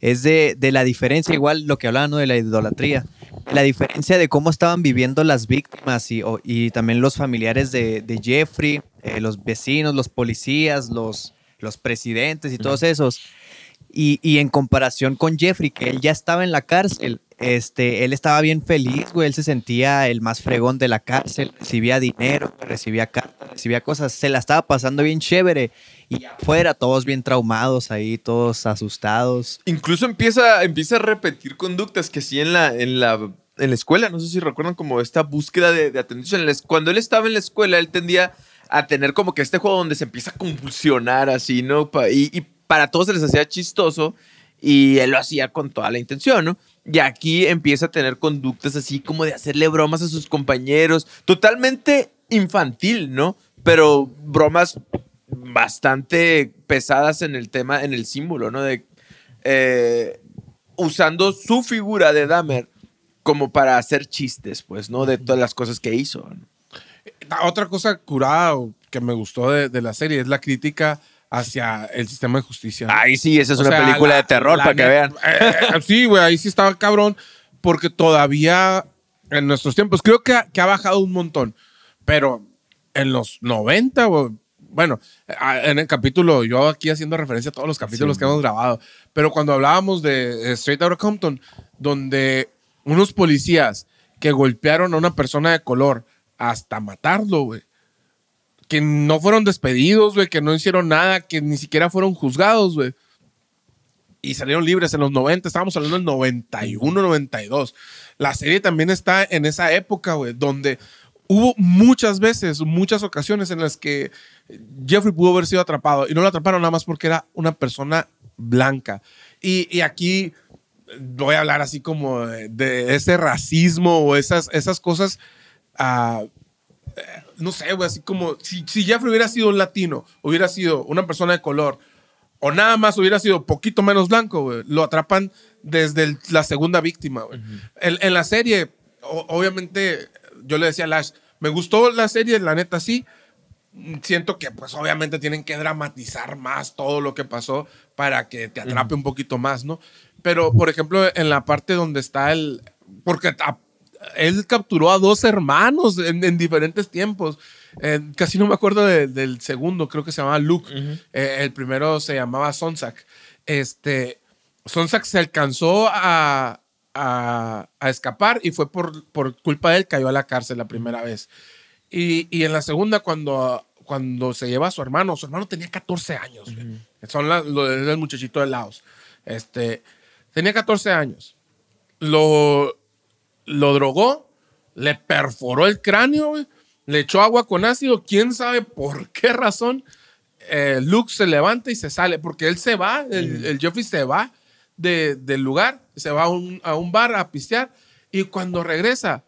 es de, de la diferencia, igual lo que hablaban ¿no? de la idolatría, la diferencia de cómo estaban viviendo las víctimas y, o- y también los familiares de, de Jeffrey, eh, los vecinos, los policías, los, los presidentes y todos esos. Y, y en comparación con Jeffrey, que él ya estaba en la cárcel, este, él estaba bien feliz, güey. Él se sentía el más fregón de la cárcel, recibía dinero, recibía cartas, recibía cosas, se la estaba pasando bien chévere. Y afuera, todos bien traumados ahí, todos asustados. incluso empieza, empieza a repetir conductas que sí en la, en la, en la escuela, no sé si recuerdan como esta búsqueda de, de atención. Cuando él estaba en la escuela, él tendía a tener como que este juego donde se empieza a convulsionar así, ¿no? Y, y para todos se les hacía chistoso y él lo hacía con toda la intención, ¿no? Y aquí empieza a tener conductas así como de hacerle bromas a sus compañeros, totalmente infantil, ¿no? Pero bromas bastante pesadas en el tema, en el símbolo, ¿no? De, eh, usando su figura de Dahmer como para hacer chistes, pues, ¿no? De todas las cosas que hizo. ¿no? Ah, Otra cosa curada que me gustó de, de la serie es la crítica hacia el sistema de justicia. ¿no? Ahí sí, esa es O una sea, película la- de terror, para que vean. Eh, eh, sí, güey, ahí sí estaba cabrón, porque todavía en nuestros tiempos, creo que ha, que ha bajado un montón, pero en los 90, güey, bueno, en el capítulo, yo aquí haciendo referencia a todos los capítulos Sí. que hemos grabado, pero cuando hablábamos de Straight Outta Compton, donde unos policías que golpearon a una persona de color hasta matarlo, güey que no fueron despedidos, güey, que no hicieron nada, que ni siquiera fueron juzgados, güey. Y salieron libres en los 90, estábamos hablando del 91, 92. La serie también está en esa época, güey, donde hubo muchas veces, muchas ocasiones en las que Jeffrey pudo haber sido atrapado y no lo atraparon nada más porque era una persona blanca. Y, aquí voy a hablar así como de, de ese racismo o esas, esas cosas ah, no sé, güey, así como si, si Jeffrey hubiera sido un latino, hubiera sido una persona de color, o nada más hubiera sido poquito menos blanco, güey, lo atrapan desde el- la segunda víctima, güey. en, en la serie, o- obviamente, yo le decía a Lash, me gustó la serie, la neta sí. Siento que, pues, obviamente tienen que dramatizar más todo lo que pasó para que te atrape un poquito más, ¿no? Pero, por ejemplo, en la parte donde está el. Porque a- él capturó a dos hermanos en, en diferentes tiempos. Eh, casi no me acuerdo de- del segundo, creo que se llamaba Luke. Eh, el primero se llamaba Sonsak. Este, Sonsak se alcanzó a, a- a escapar y fue por, por culpa de él, cayó a la cárcel la primera vez. Y, y en la segunda, cuando, cuando se lleva a su hermano, su hermano tenía 14 años. Son la- lo del muchachito de Laos. Este, Tenía 14 años. Lo, lo drogó, le perforó el cráneo, güey, le echó agua con ácido. ¿Quién sabe por qué razón? eh, Luke se levanta y se sale, porque él se va, el, el Jeffrey se va de- del lugar, se va a un, a un bar a pistear, y cuando regresa,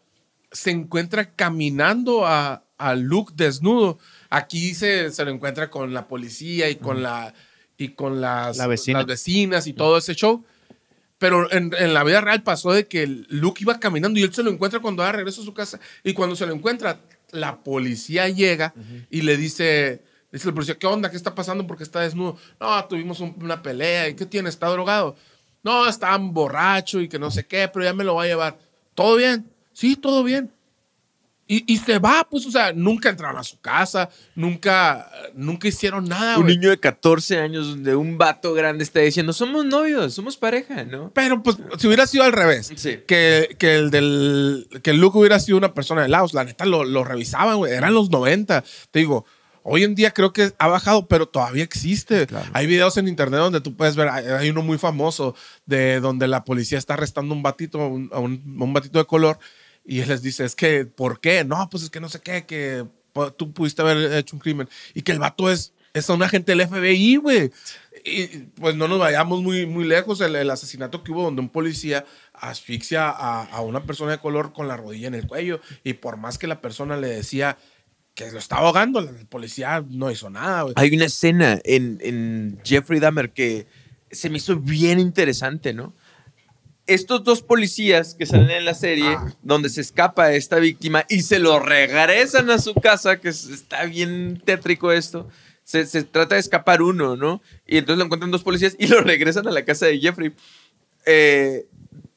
se encuentra caminando a, a Luke desnudo. Aquí se, se lo encuentra con la policía y con, la, y con las, La vecina. las vecinas y todo ese show. Pero en, en la vida real pasó de que Luke iba caminando y él se lo encuentra cuando va de regreso a su casa. Y cuando se lo encuentra, la policía llega y le dice, dice el policía, ¿qué onda? ¿Qué está pasando? Porque está desnudo. No, tuvimos un- una pelea. ¿Y qué tiene? ¿Está drogado? No, está borracho y que no sé qué, pero ya me lo va a llevar. ¿Todo bien? Sí, todo bien. Y, y se va, pues, o sea, nunca entraron a su casa, nunca, nunca hicieron nada, Un güey. niño de 14 años donde un vato grande está diciendo, somos novios, somos pareja, ¿no? Pero pues si hubiera sido al revés, Sí. que, que el del que Luke hubiera sido una persona de Laos, la neta lo, lo revisaban, güey, eran los 90. Te digo, hoy en día creo que ha bajado, pero todavía existe. Hay videos en internet donde tú puedes ver, hay, uno muy famoso de donde la policía está arrestando a un batito, un, a un- a un batito de color, y él les dice, es que, ¿por qué? No, pues es que no sé qué, que tú pudiste haber hecho un crimen. Y que el vato es, es un agente del FBI, güey. Y pues no nos vayamos muy, muy lejos. El, el asesinato que hubo donde un policía asfixia a, a una persona de color con la rodilla en el cuello. Y por más que la persona le decía que lo estaba ahogando, el policía no hizo nada, güey. Hay una escena en, en Jeffrey Dahmer que se me hizo bien interesante, ¿no? Estos dos policías que salen en la serie, Ah. donde se escapa esta víctima y se lo regresan a su casa, que es- está bien tétrico esto. Se, se trata de escapar uno, ¿no? Y entonces lo encuentran dos policías y lo regresan a la casa de Jeffrey. Eh,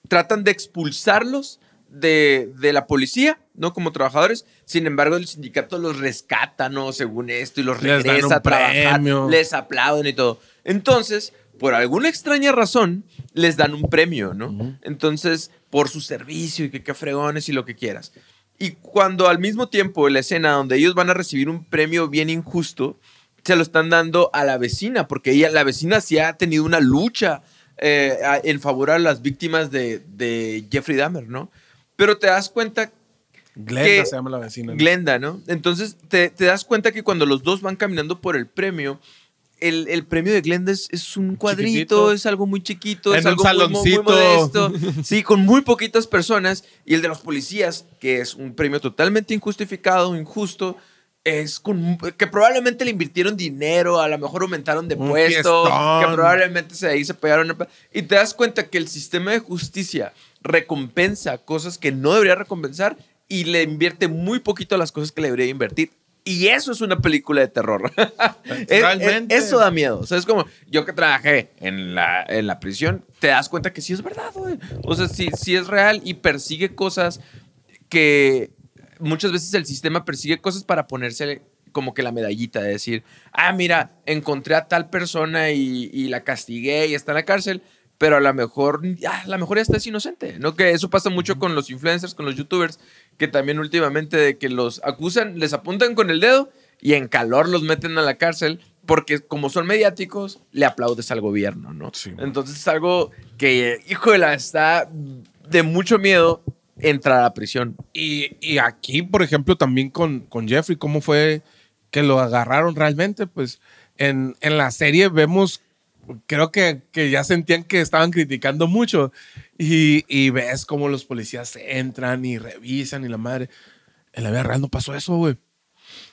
tratan de expulsarlos de, de la policía, ¿no? Como trabajadores. Sin embargo, el sindicato los rescata, ¿no? Según esto, y los Les dan regresa un a trabajar. premio. Les aplauden y todo. Entonces, por alguna extraña razón, les dan un premio, ¿no? Entonces, por su servicio y que qué fregones y lo que quieras. Y cuando al mismo tiempo en la escena donde ellos van a recibir un premio bien injusto, se lo están dando a la vecina, porque ella, la vecina sí ha tenido una lucha eh, a- en favor a las víctimas de, de Jeffrey Dahmer, ¿no? Pero te das cuenta Glenda que- se llama la vecina. ¿no? Glenda, ¿no? Entonces te, te das cuenta que cuando los dos van caminando por el premio, el, el premio de Glenda es, es un cuadrito, Chiquitito. es algo muy chiquito, En es algo muy mo- muy, saloncito. modesto. Sí, con muy poquitas personas. Y el de los policías, que es un premio totalmente injustificado, injusto, es con que probablemente le invirtieron dinero, a lo mejor aumentaron de Un puesto, fiestón. que probablemente se ahí se pegaron. Y te das cuenta que el sistema de justicia recompensa cosas que no debería recompensar y le invierte muy poquito a las cosas que le debería invertir. Y eso es una película de terror. Es- es- Realmente. eso da miedo. O sea, es como yo que trabajé en la, en la prisión, te das cuenta que sí es verdad, güey. O sea, sí, sí es real y persigue cosas que muchas veces el sistema persigue cosas para ponerse como que la medallita de decir, ah, mira, encontré a tal persona y, y la castigué y está en la cárcel, pero a lo mejor, ah, a lo mejor ya está es inocente, ¿no? Que eso pasa mucho con los influencers, con los youtubers, que también últimamente de que los acusan, les apuntan con el dedo y en calor los meten a la cárcel porque como son mediáticos, le aplaudes al gobierno, ¿no? Sí. Entonces es algo que, híjole, está de mucho miedo entrar a la prisión. Y, y aquí, por ejemplo, también con, con Jeffrey, ¿cómo fue que lo agarraron realmente? Pues en, en la serie vemos, creo que, que ya sentían que estaban criticando mucho y, y ves cómo los policías entran y revisan y la madre. En la vida real no pasó eso, güey.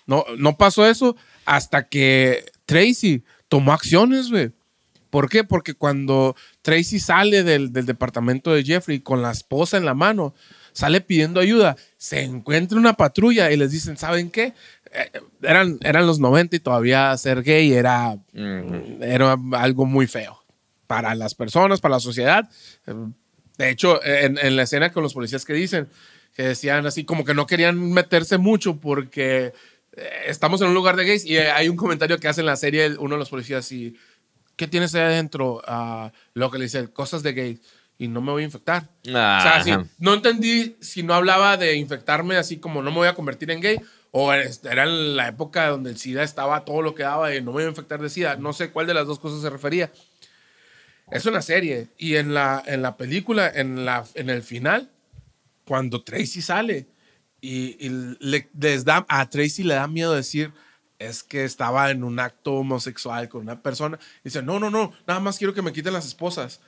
No, no pasó eso hasta que Tracy tomó acciones, güey. ¿Por qué? Porque cuando Tracy sale del, del departamento de Jeffrey con la esposa en la mano, sale pidiendo ayuda, se encuentra una patrulla y les dicen, ¿saben qué? Eh, eran, eran los 90 y todavía ser gay era, era algo muy feo para las personas, para la sociedad. Eh, De hecho, en, en la escena con los policías que dicen, que decían así como que no querían meterse mucho porque eh, estamos en un lugar de gays y hay un comentario que hace en la serie uno de los policías y ¿qué tienes ahí adentro? Ah, lo que le dice, cosas de gays y no me voy a infectar. O sea, no entendí si no hablaba de infectarme así como no me voy a convertir en gay o era en la época donde el SIDA estaba todo lo que daba y no me voy a infectar de SIDA. No sé cuál de las dos cosas se refería. Es una serie. Y en la, en la película, en, la, en el final, cuando Tracy sale y, y le, les da, a Tracy le da miedo decir es que estaba en un acto homosexual con una persona. Dice, no, no, no, nada más quiero que me quiten las esposas.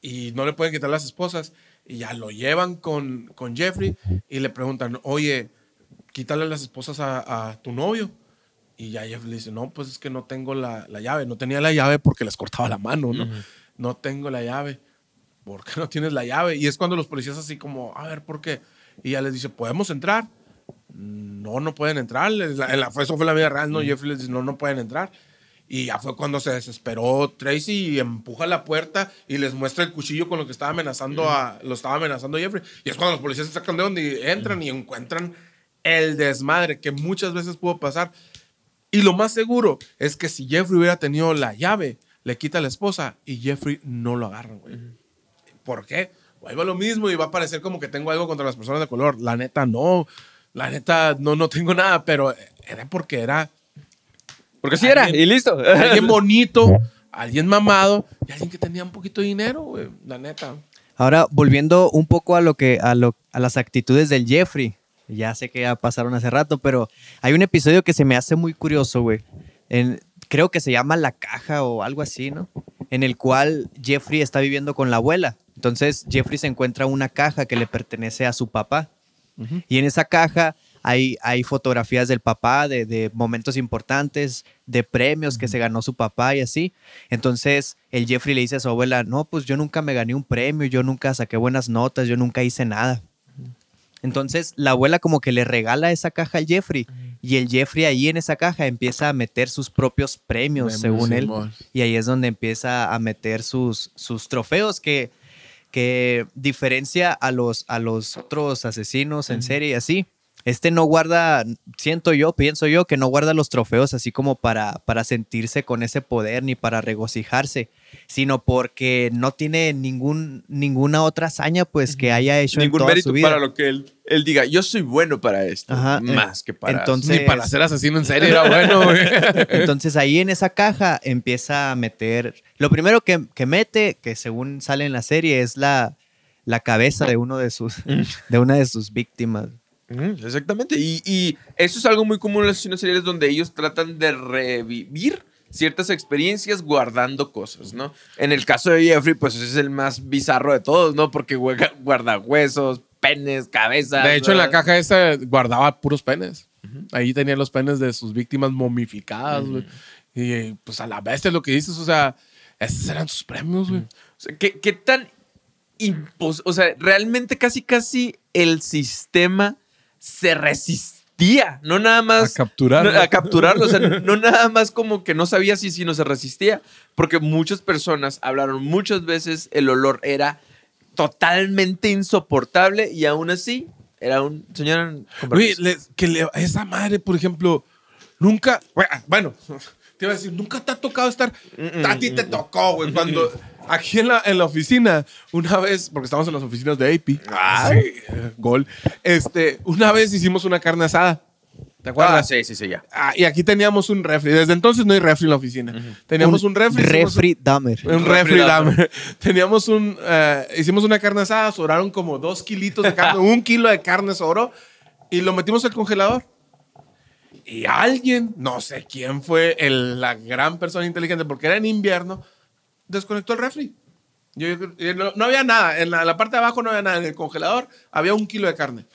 Y no le pueden quitar las esposas. Y ya lo llevan con, con Jeffrey y le preguntan, oye, quítale las esposas a, a tu novio. Y ya Jeffrey le dice, no, pues es que no tengo la, la llave. No tenía la llave porque les cortaba la mano, ¿no? No tengo la llave. ¿Por qué no tienes la llave? Y es cuando los policías así como, a ver, ¿por qué? Y ya les dice, ¿podemos entrar? No, no pueden entrar. Eso fue la vida real, ¿no? Jeffrey les dice, no, no pueden entrar. Y ya fue cuando se desesperó Tracy y empuja la puerta y les muestra el cuchillo con lo que estaba amenazando a, lo estaba amenazando Jeffrey. Y es cuando los policías se sacan de donde y entran y encuentran el desmadre que muchas veces pudo pasar. Y lo más seguro es que si Jeffrey hubiera tenido la llave, le quita a la esposa y Jeffrey no lo agarra, güey. ¿Por qué? Vuelve a lo mismo y va a parecer como que tengo algo contra las personas de color. La neta, no. La neta, no, no tengo nada, pero era porque era Porque sí era, y listo. alguien bonito, alguien mamado y alguien que tenía un poquito de dinero, güey. La neta. Ahora, volviendo un poco a lo que a, lo, a las actitudes del Jeffrey. Ya sé que ya pasaron hace rato, pero hay un episodio que se me hace muy curioso, güey. En- Creo que se llama La Caja o algo así, ¿no? En el cual Jeffrey está viviendo con la abuela. Entonces, Jeffrey se encuentra una caja que le pertenece a su papá. Y en esa caja hay, hay fotografías del papá, de, de momentos importantes, de premios que se ganó su papá y así. Entonces el Jeffrey le dice a su abuela, no, pues yo nunca me gané un premio, yo nunca saqué buenas notas, yo nunca hice nada. Entonces la abuela como que le regala esa caja al Jeffrey y el Jeffrey ahí en esa caja empieza a meter sus propios premios, según él. Y ahí es donde empieza a meter sus, sus trofeos que, que diferencia a los, a los otros asesinos en serie y así. Este no guarda, siento yo, pienso yo, que no guarda los trofeos así como para, para sentirse con ese poder ni para regocijarse, sino porque no tiene ningún, ninguna otra hazaña pues que haya hecho en Ningún toda mérito su vida. para lo que él, él diga. Yo soy bueno para esto. Ajá, eh, más que para. entonces- Ni para ser asesino en serie era bueno, güey. Entonces ahí en esa caja empieza a meter. Lo primero que, que mete, que según sale en la serie, es la, la cabeza de uno de sus, de una de sus víctimas. Exactamente. Y, y eso es algo muy común en los asesinos seriales donde ellos tratan de revivir ciertas experiencias guardando cosas, ¿no? En el caso de Jeffrey, pues ese es el más bizarro de todos, ¿no? Porque juega- guarda huesos, penes, cabezas. De hecho, en la caja esa guardaba puros penes. Ahí tenía los penes de sus víctimas momificadas, güey. Y pues a la bestia lo que dices, o sea, esos eran sus premios, güey. O sea, ¿qué, qué tan impos- O sea, realmente casi casi el sistema se resistía, no nada más A capturarlo. no, a capturarlo, o sea, no nada más como que no sabía si si no se resistía, porque muchas personas hablaron muchas veces el olor era totalmente insoportable y aún así era un señor Oye, le- que le- esa madre, por ejemplo, nunca, bueno, te iba a decir, nunca te ha tocado estar, a ti te tocó, güey, cuando aquí en la, en la oficina, una vez, porque estamos en las oficinas de AP, Ay. sí, eh, gol, este, una vez hicimos una carne asada, ¿te Ah, acuerdas? sí, sí, sí, ya. Ah, y aquí teníamos un refri, desde entonces no hay refri en la oficina, teníamos un, refri. hicimos Refri Dahmer. un Un refri refri dame. Teníamos un. eh, hicimos una carne asada, sobraron como dos kilitos de carne, un kilo de carne sobró y lo metimos al congelador. Y alguien, no sé quién fue el- la gran persona inteligente, porque era en invierno, desconectó el refri. Yo- yo- no, no había nada, en la, parte de abajo no había nada, en el congelador había un kilo de carne.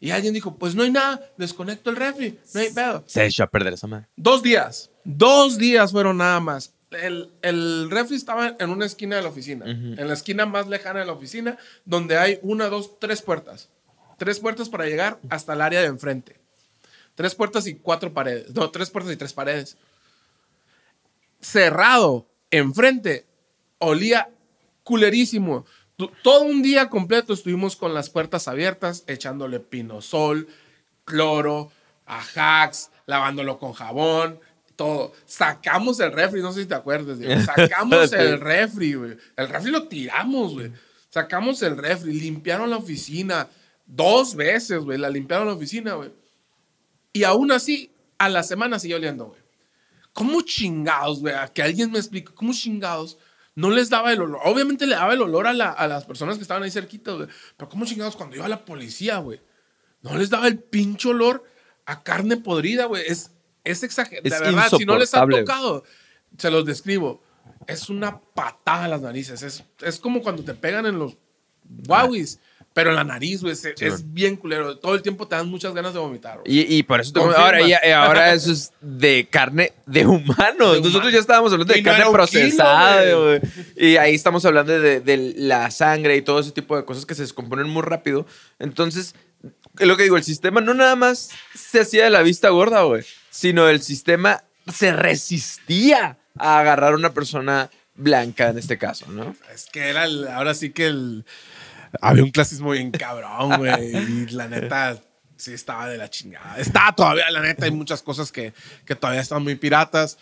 Y alguien dijo, pues no hay nada, desconecto el refri, no hay pedo. Se echó a perder esa madre. Dos días. Dos días fueron nada más. El, el refri estaba en una esquina de la oficina. En la esquina más lejana de la oficina, donde hay una, dos, tres puertas. Tres puertas para llegar hasta el área de enfrente. Tres puertas y cuatro paredes. No, tres puertas y tres paredes. Cerrado, enfrente, olía culerísimo. Todo un día completo estuvimos con las puertas abiertas, echándole pinosol, cloro, ajax, lavándolo con jabón, todo. Sacamos el refri, no sé si te acuerdas, Diego. Sacamos Sí. el refri, güey. El refri lo tiramos, güey. Sacamos el refri, limpiaron la oficina dos veces, güey. La limpiaron la oficina, güey. Y aún así, a la semana siguió oliendo, güey. ¿Cómo chingados, güey? Que alguien me explique, ¿cómo chingados no les daba el olor. Obviamente le daba el olor a, la- a las personas que estaban ahí cerquitas, güey. Pero ¿cómo chingados cuando iba la policía, güey? No les daba el pinche olor a carne podrida, güey. Es, es exagerado. De verdad, si no les ha tocado, se los describo. Es una patada a las narices. Es, es como cuando te pegan en los guauis, pero en la nariz, güey. Es, es bien culero. Todo el tiempo te dan muchas ganas de vomitar. Y, y por eso te- ahora, eh, ahora eso es de carne de humanos. De Nosotros humano. ya estábamos hablando de Y carne procesada, kilo, güey. Y ahí estamos hablando de, de la sangre y todo ese tipo de cosas que se descomponen muy rápido. Entonces, es lo que digo, el sistema no nada más se hacía de la vista gorda, güey, sino el sistema se resistía a agarrar a una persona blanca en este caso, ¿no? Es que era el- ahora sí que el. Había un clasismo bien cabrón, güey. Y la neta, sí estaba de la chingada. Está todavía, la neta, hay muchas cosas que, que todavía están muy piratas.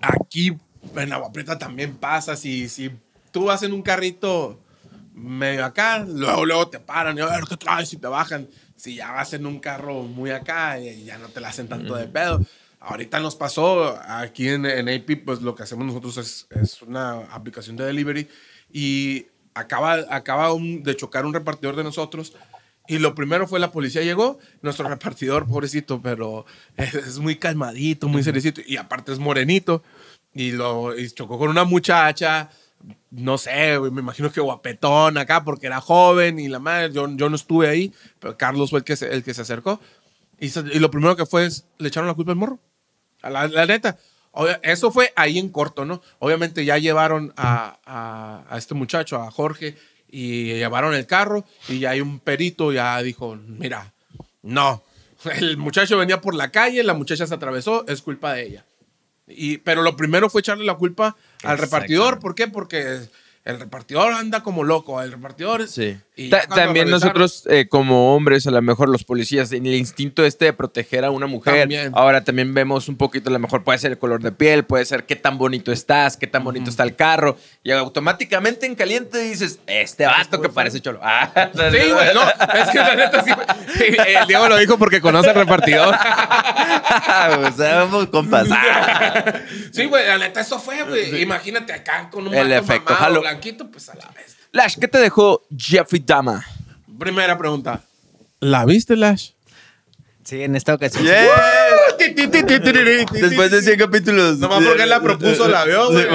Aquí en Agua Prieta también pasa. Si, si tú vas en un carrito medio acá, luego, luego te paran y a ver qué traes y te bajan. Si ya vas en un carro muy acá, y ya no te la hacen tanto de pedo. Ahorita nos pasó aquí en, en AP, pues lo que hacemos nosotros es, es una aplicación de delivery y acaba, acaba un- de chocar un repartidor de nosotros y lo primero fue la policía llegó, nuestro repartidor, pobrecito, pero es, es muy calmadito, muy seriecito y aparte es morenito y, lo, y chocó con una muchacha, no sé, me imagino que guapetón acá porque era joven y la madre, yo, yo no estuve ahí, pero Carlos fue el que se, el que se acercó y, se- y lo primero que fue es, le echaron la culpa al morro. A la, la neta. Eso fue ahí en corto, ¿no? Obviamente ya llevaron a, a- a este muchacho, a Jorge, y llevaron el carro y ya hay un perito, ya dijo, mira, no, el muchacho venía por la calle, la muchacha se atravesó, es culpa de ella. Y, pero lo primero fue echarle la culpa al repartidor. ¿Por qué? Porque el repartidor anda como loco. El repartidor. Sí. Ta- también nosotros, eh, como hombres, a lo mejor los policías, en el instinto este de proteger a una mujer, También. ahora también vemos un poquito, a lo mejor puede ser el color de piel, puede ser qué tan bonito estás, qué tan bonito está el carro, y automáticamente en caliente dices, este vato que parece cholo. Ah, Sí, güey, no, es que la neta sí. El Diego lo dijo porque conoce al repartidor. o sea, vamos compas. Sí, güey, la neta eso fue, güey. Imagínate acá con un El efecto mamado, blanquito, pues a la vez. Lash, ¿qué te dejó Jeffrey Dama? Primera pregunta. ¿La viste, Lash? Sí, en esta ocasión. Después de 100 capítulos. Nomás porque él la propuso, la vio, güey.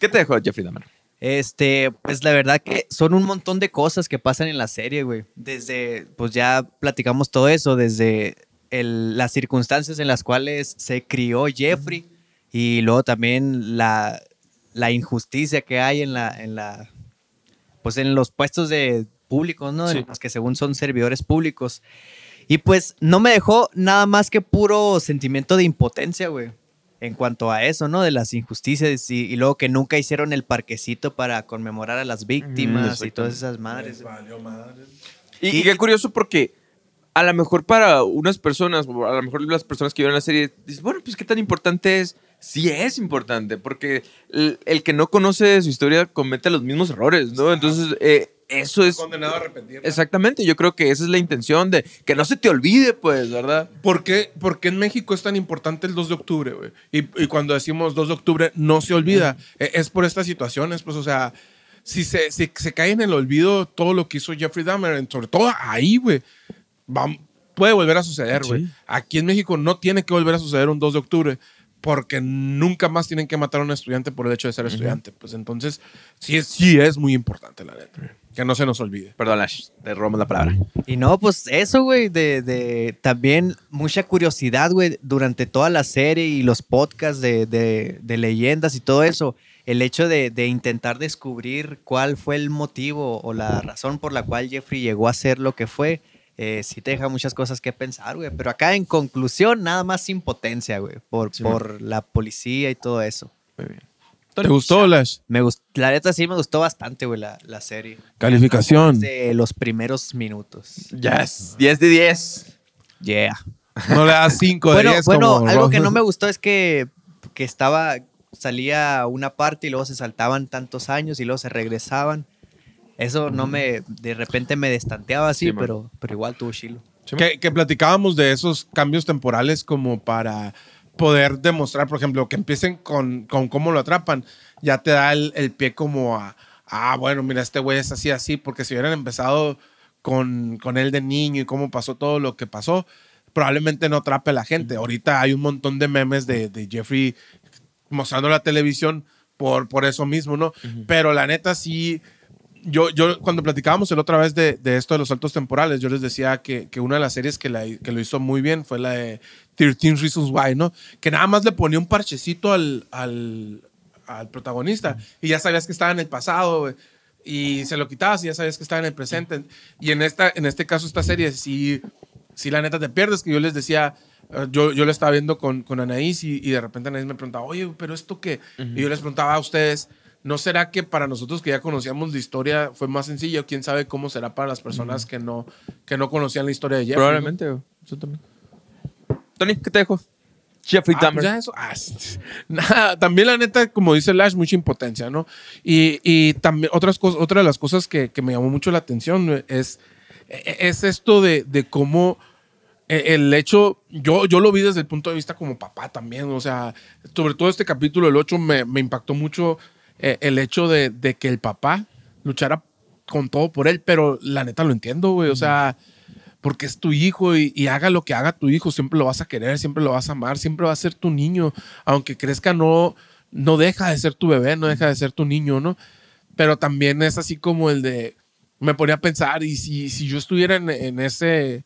¿Qué te dejó Jeffrey Dahmer? Este, pues la verdad que son un montón de cosas que pasan en la serie, güey. Desde, pues ya platicamos todo eso, desde el- las circunstancias en las cuales se crió Jeffrey y luego también la, la injusticia que hay en la, en la, pues en los puestos de públicos, ¿no? Sí. En los que según son servidores públicos. Y pues no me dejó nada más que puro sentimiento de impotencia, güey. En cuanto a eso, ¿no? De las injusticias y, y luego que nunca hicieron el parquecito para conmemorar a las víctimas y todas esas madres. Valió madre. Y, y qué curioso porque a lo mejor para unas personas, o a lo mejor las personas que vieron la serie, dices, bueno, pues qué tan importante es. Sí es importante, porque el, el que no conoce su historia comete los mismos errores, ¿no? Entonces, eh, eso es... Condenado a repetir. Exactamente, yo creo que esa es la intención de que no se te olvide, pues, ¿verdad? ¿Por qué, por qué en México es tan importante el 2 de octubre, güey? Y, y cuando decimos 2 de octubre, no se olvida. E- Es por estas situaciones, pues, o sea, si se, si se cae en el olvido todo lo que hizo Jeffrey Dahmer, sobre todo ahí, güey, puede volver a suceder, güey. Sí. Aquí en México no tiene que volver a suceder un 2 de octubre porque nunca más tienen que matar a un estudiante por el hecho de ser estudiante. Pues entonces, sí es, sí es muy importante, la neta. Que no se nos olvide. Perdón, Lash, te robamos la palabra. Y no, pues eso, güey, de, de también mucha curiosidad, güey, durante toda la serie y los podcasts de, de- de leyendas y todo eso. El hecho de, de intentar descubrir cuál fue el motivo o la razón por la cual Jeffrey llegó a ser lo que fue, eh, sí te deja muchas cosas que pensar, güey. Pero acá en conclusión, nada más impotencia, güey, por, Sí, por la policía y todo eso. Muy bien. ¿Te gustó, Lash? Me gust- la neta sí me gustó bastante, güey, la, la serie. Calificación. De los primeros minutos. Yes, 10 de 10. Yeah. No le das 5 de Bueno, 10 bueno como algo Ross. que no me gustó es que, que estaba, salía una parte y luego se saltaban tantos años y luego se regresaban. Eso no me, de repente me destanteaba así, Sí, pero, pero igual tuvo chilo. Que, que platicábamos de esos cambios temporales como para, poder demostrar, por ejemplo, que empiecen con, con cómo lo atrapan, ya te da el, el pie como a, ah, bueno, mira, este güey es así, así, porque si hubieran empezado con, con él de niño y cómo pasó todo lo que pasó, probablemente no atrape a la gente. Ahorita hay un montón de memes de, de Jeffrey mostrando la televisión por, por eso mismo, ¿no? Pero la neta sí, yo, yo cuando platicábamos el otra vez de, de esto de los saltos temporales, yo les decía que, que una de las series que, la, que lo hizo muy bien fue la de 13 Reasons Why, ¿no? Que nada más le ponía un parchecito al, al, al protagonista y ya sabías que estaba en el pasado, y se lo quitabas y ya sabías que estaba en el presente. Y en, esta, en este caso, esta serie, sí, sí la neta te pierdes, que yo les decía, eh, yo, yo lo estaba viendo con, con Anaís y, de repente Anaís me preguntaba, oye, pero esto qué? Y yo les preguntaba a ustedes, ¿no será que para nosotros que ya conocíamos la historia fue más sencillo? ¿Quién sabe cómo será para las personas que, no, que no conocían la historia de Jeffrey? ¿no? Probablemente, güey. Eso también. Tony, ¿qué te dejo? Jeffrey Ah, Dahmer. ya eso. Ah, nada, también la neta, como dice Lash, mucha impotencia, ¿no? Y, y también otras cosas, otra de las cosas que, que me llamó mucho la atención es, e- es esto de, de cómo eh, el hecho, yo, yo lo vi desde el punto de vista como papá también, o sea, sobre todo este capítulo, el 8, me, me impactó mucho eh, el hecho de, de que el papá luchara con todo por él, pero la neta lo entiendo, güey, o sea, porque es tu hijo y, y haga lo que haga tu hijo, siempre lo vas a querer, siempre lo vas a amar, siempre va a ser tu niño, aunque crezca no, no deja de ser tu bebé, no deja de ser tu niño, ¿no? Pero también es así como el de, me ponía a pensar, y si, si yo estuviera en, en ese,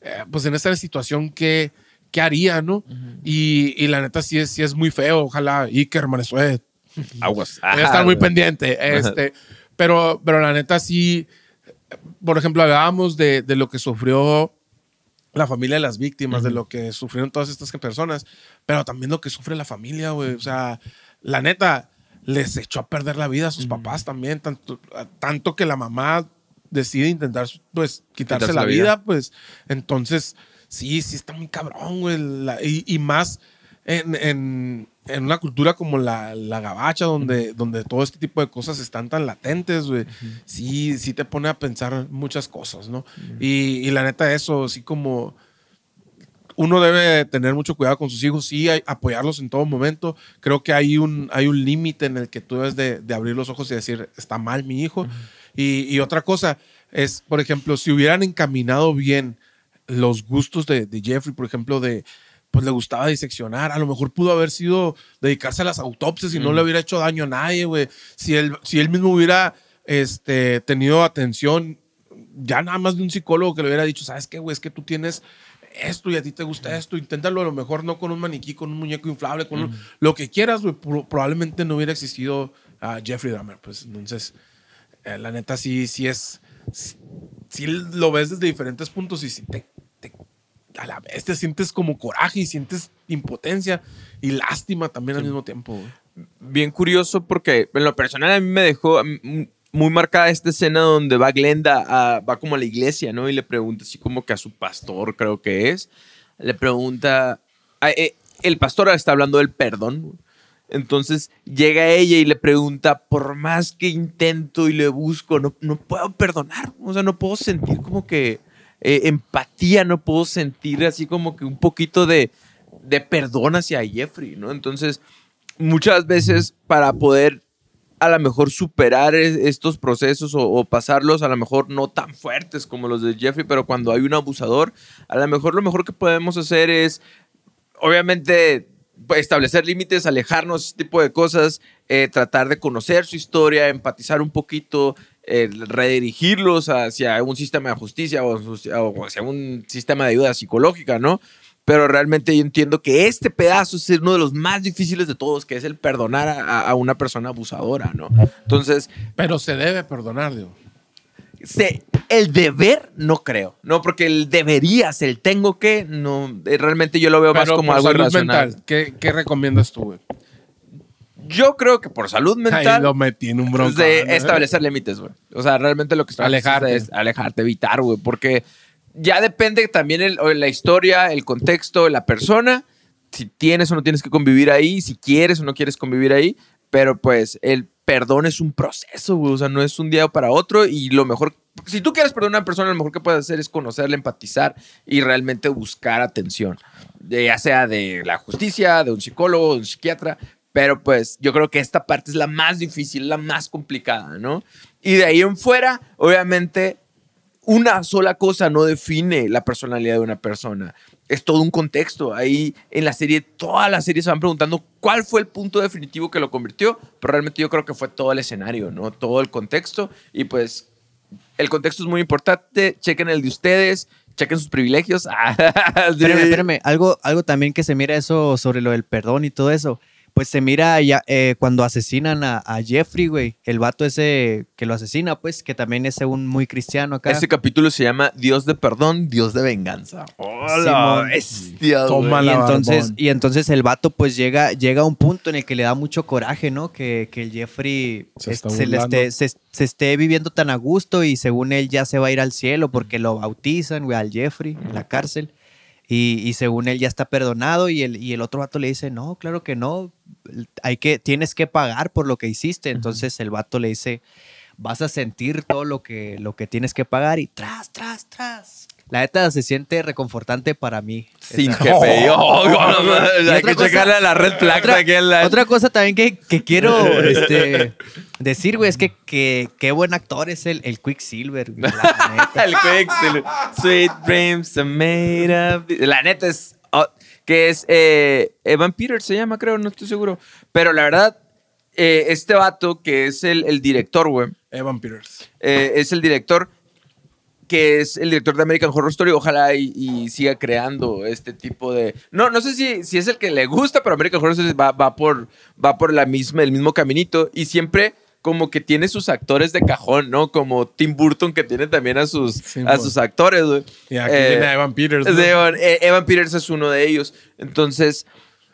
eh, pues en esa situación, ¿qué, qué haría, no? y, y la neta sí es, sí es muy feo, ojalá Iker Manesuet Aguas. voy a estar muy pendiente. Este, pero, pero la neta sí, por ejemplo, hablábamos de, de lo que sufrió la familia de las víctimas, de lo que sufrieron todas estas personas, pero también lo que sufre la familia, güey. O sea, la neta, les echó a perder la vida a sus papás también, tanto, tanto que la mamá decide intentar, pues, quitarse, Quitarse la, la vida, vida. pues, entonces, sí, sí está muy cabrón, güey. La- y, y más en, en- en una cultura como la, la gabacha, donde, donde todo este tipo de cosas están tan latentes, güey, sí, sí te pone a pensar muchas cosas, ¿no? y, y la neta, eso, así como uno debe tener mucho cuidado con sus hijos, sí, hay- apoyarlos en todo momento. Creo que hay un, hay un límite en el que tú debes de, de abrir los ojos y decir, está mal mi hijo. y, y otra cosa es, por ejemplo, si hubieran encaminado bien los gustos de, de Jeffrey, por ejemplo, de, pues le gustaba diseccionar, a lo mejor pudo haber sido dedicarse a las autopsias y no le hubiera hecho daño a nadie, güey. Si él, si él mismo hubiera este, tenido atención, ya nada más de un psicólogo que le hubiera dicho, ¿sabes qué, güey? Es que tú tienes esto y a ti te gusta esto, inténtalo a lo mejor no con un maniquí, con un muñeco inflable, con un- lo que quieras, güey, pro- probablemente no hubiera existido a Jeffrey Dahmer, pues entonces, eh, la neta sí, sí es, sí lo ves desde diferentes puntos y sí te, te- a la vez te sientes como coraje y sientes impotencia y lástima también al mismo tiempo, güey. bien curioso porque en lo personal a mí me dejó muy marcada esta escena donde va Glenda, a- va como a la iglesia, ¿no? Y le pregunta así como que a su pastor, creo que es, le pregunta, a- eh, el pastor está hablando del perdón. Entonces llega ella y le pregunta, por más que intento y le busco, no, no puedo perdonar, o sea, no puedo sentir como que eh, empatía, no puedo sentir así como que un poquito de, de perdón hacia Jeffrey, ¿no? Entonces, muchas veces para poder a lo mejor superar es- estos procesos o, o pasarlos a lo mejor no tan fuertes como los de Jeffrey, pero cuando hay un abusador, a lo mejor lo mejor que podemos hacer es, obviamente, pues, establecer límites, alejarnos, ese tipo de cosas, eh, tratar de conocer su historia, empatizar un poquito, eh, redirigirlos hacia un sistema de justicia o, o hacia un sistema de ayuda psicológica, ¿no? Pero realmente yo entiendo que este pedazo es uno de los más difíciles de todos, que es el perdonar a, a una persona abusadora, ¿no? Entonces, Pero se debe perdonar, digo. se- el deber no creo, no, porque el deberías, el tengo que, no, eh, realmente yo lo veo más como por algo salud irracional. mental, ¿qué, qué recomiendas tú, güey? Yo creo que por salud Ahí mental lo metí en un bronco. es de establecer límites, güey. O sea, realmente lo que estoy Alejarte. es alejarte, evitar, güey, porque ya depende también el- la historia, el contexto, la persona, si tienes o no tienes que convivir ahí, si quieres o no quieres convivir ahí, pero pues el perdón es un proceso, güey, o sea, no es un día para otro y lo mejor, si tú quieres perdonar a una persona, lo mejor que puedes hacer es conocerla, empatizar y realmente buscar atención. ya sea de la justicia, de un psicólogo, de un psiquiatra, pero pues yo creo que esta parte es la más difícil, la más complicada, ¿no? Y de ahí en fuera, obviamente, una sola cosa no define la personalidad de una persona. Es todo un contexto. Ahí en la serie, toda la serie se van preguntando cuál fue el punto definitivo que lo convirtió, pero realmente yo creo que fue todo el escenario, ¿no? Todo el contexto. Y pues el contexto es muy importante. Chequen el de ustedes, chequen sus privilegios. Espérame, espérame. Algo, algo también que se mira eso sobre lo del perdón y todo eso. Pues se mira ya eh, cuando asesinan a, a Jeffrey, güey. El vato ese que lo asesina, pues, que también es un muy cristiano acá. Este capítulo se llama Dios de perdón, Dios de venganza. Hola, Simón. bestia, güey. Toma y la entonces, barbón. y entonces el vato pues llega, llega a un punto en el que le da mucho coraje, ¿no? Que, que el Jeffrey Se es- está se, le esté, se, se esté viviendo tan a gusto y según él ya se va a ir al cielo porque lo bautizan, güey, al Jeffrey en la cárcel. Y, y según él ya está perdonado y el, y el otro vato le dice, no, claro que no, hay que, tienes que pagar por lo que hiciste. Entonces el vato le dice, vas a sentir todo lo que, lo que tienes que pagar y tras, tras, tras. La neta se siente reconfortante para mí. Sin no, Y hay que checarle a la red flag otra, aquí en la- otra cosa también que, que quiero este, decir, güey, es que, que qué buen actor es el, el Quicksilver. güey, la neta. El Quicksilver. Sweet dreams are made of... La neta es... oh, que es eh, Evan Peters se llama, creo, no estoy seguro. Pero la verdad, eh, este vato que es el, el director, güey, Evan Peters. eh, es el director que es el director de American Horror Story. Ojalá y, y siga creando este tipo de... No, no sé si, si es el que le gusta, pero American Horror Story va, va por, va por la misma, el mismo caminito y siempre como que tiene sus actores de cajón, ¿no? Como Tim Burton que tiene también a sus, Sí, a pues. sus actores. Y aquí Eh, viene Evan Peters. ¿no? Evan, eh, Evan Peters es uno de ellos. Entonces,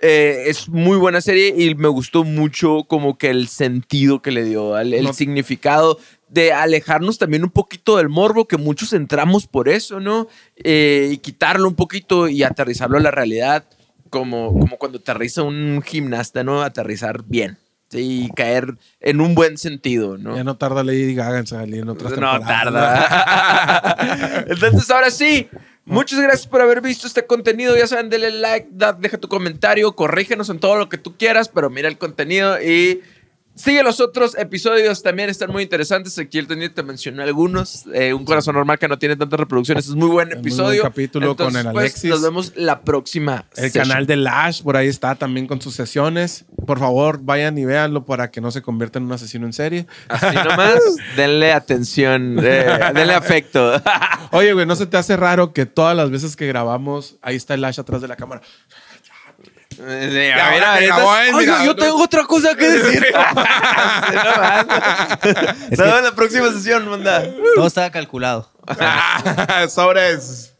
eh, es muy buena serie y me gustó mucho como que el sentido que le dio, el No. significado de alejarnos también un poquito del morbo, que muchos entramos por eso, ¿no? Eh, y quitarlo un poquito y aterrizarlo a la realidad, como, como cuando aterriza un gimnasta, ¿no? Aterrizar bien. Sí, y caer en un buen sentido, ¿no? Ya no tarda Lady Gaga en salir en otras No tarda. Entonces, ahora sí. Muchas gracias por haber visto este contenido. Ya saben, denle like, da- deja tu comentario, corrígenos en todo lo que tú quieras, pero mira el contenido y sigue los otros episodios. También están muy interesantes. Aquí el teniente te mencionó algunos. Eh, un corazón normal que no tiene tantas reproducciones. Es muy buen Es muy episodio. buen capítulo con el pues, Alexis. nos vemos la próxima. El session. canal de Lash, por ahí está también con sus sesiones. Por favor, vayan y véanlo para que no se convierta en un asesino en serie. Así nomás, denle atención, eh, denle afecto. Oye, güey, ¿no se te hace raro que todas las veces que grabamos, ahí está el Lash atrás de la cámara? Ahorita- grabó él, Oiga, mira. yo tengo otra cosa que decir. No en la próxima sesión, manda. Todo estaba calculado. Sobres.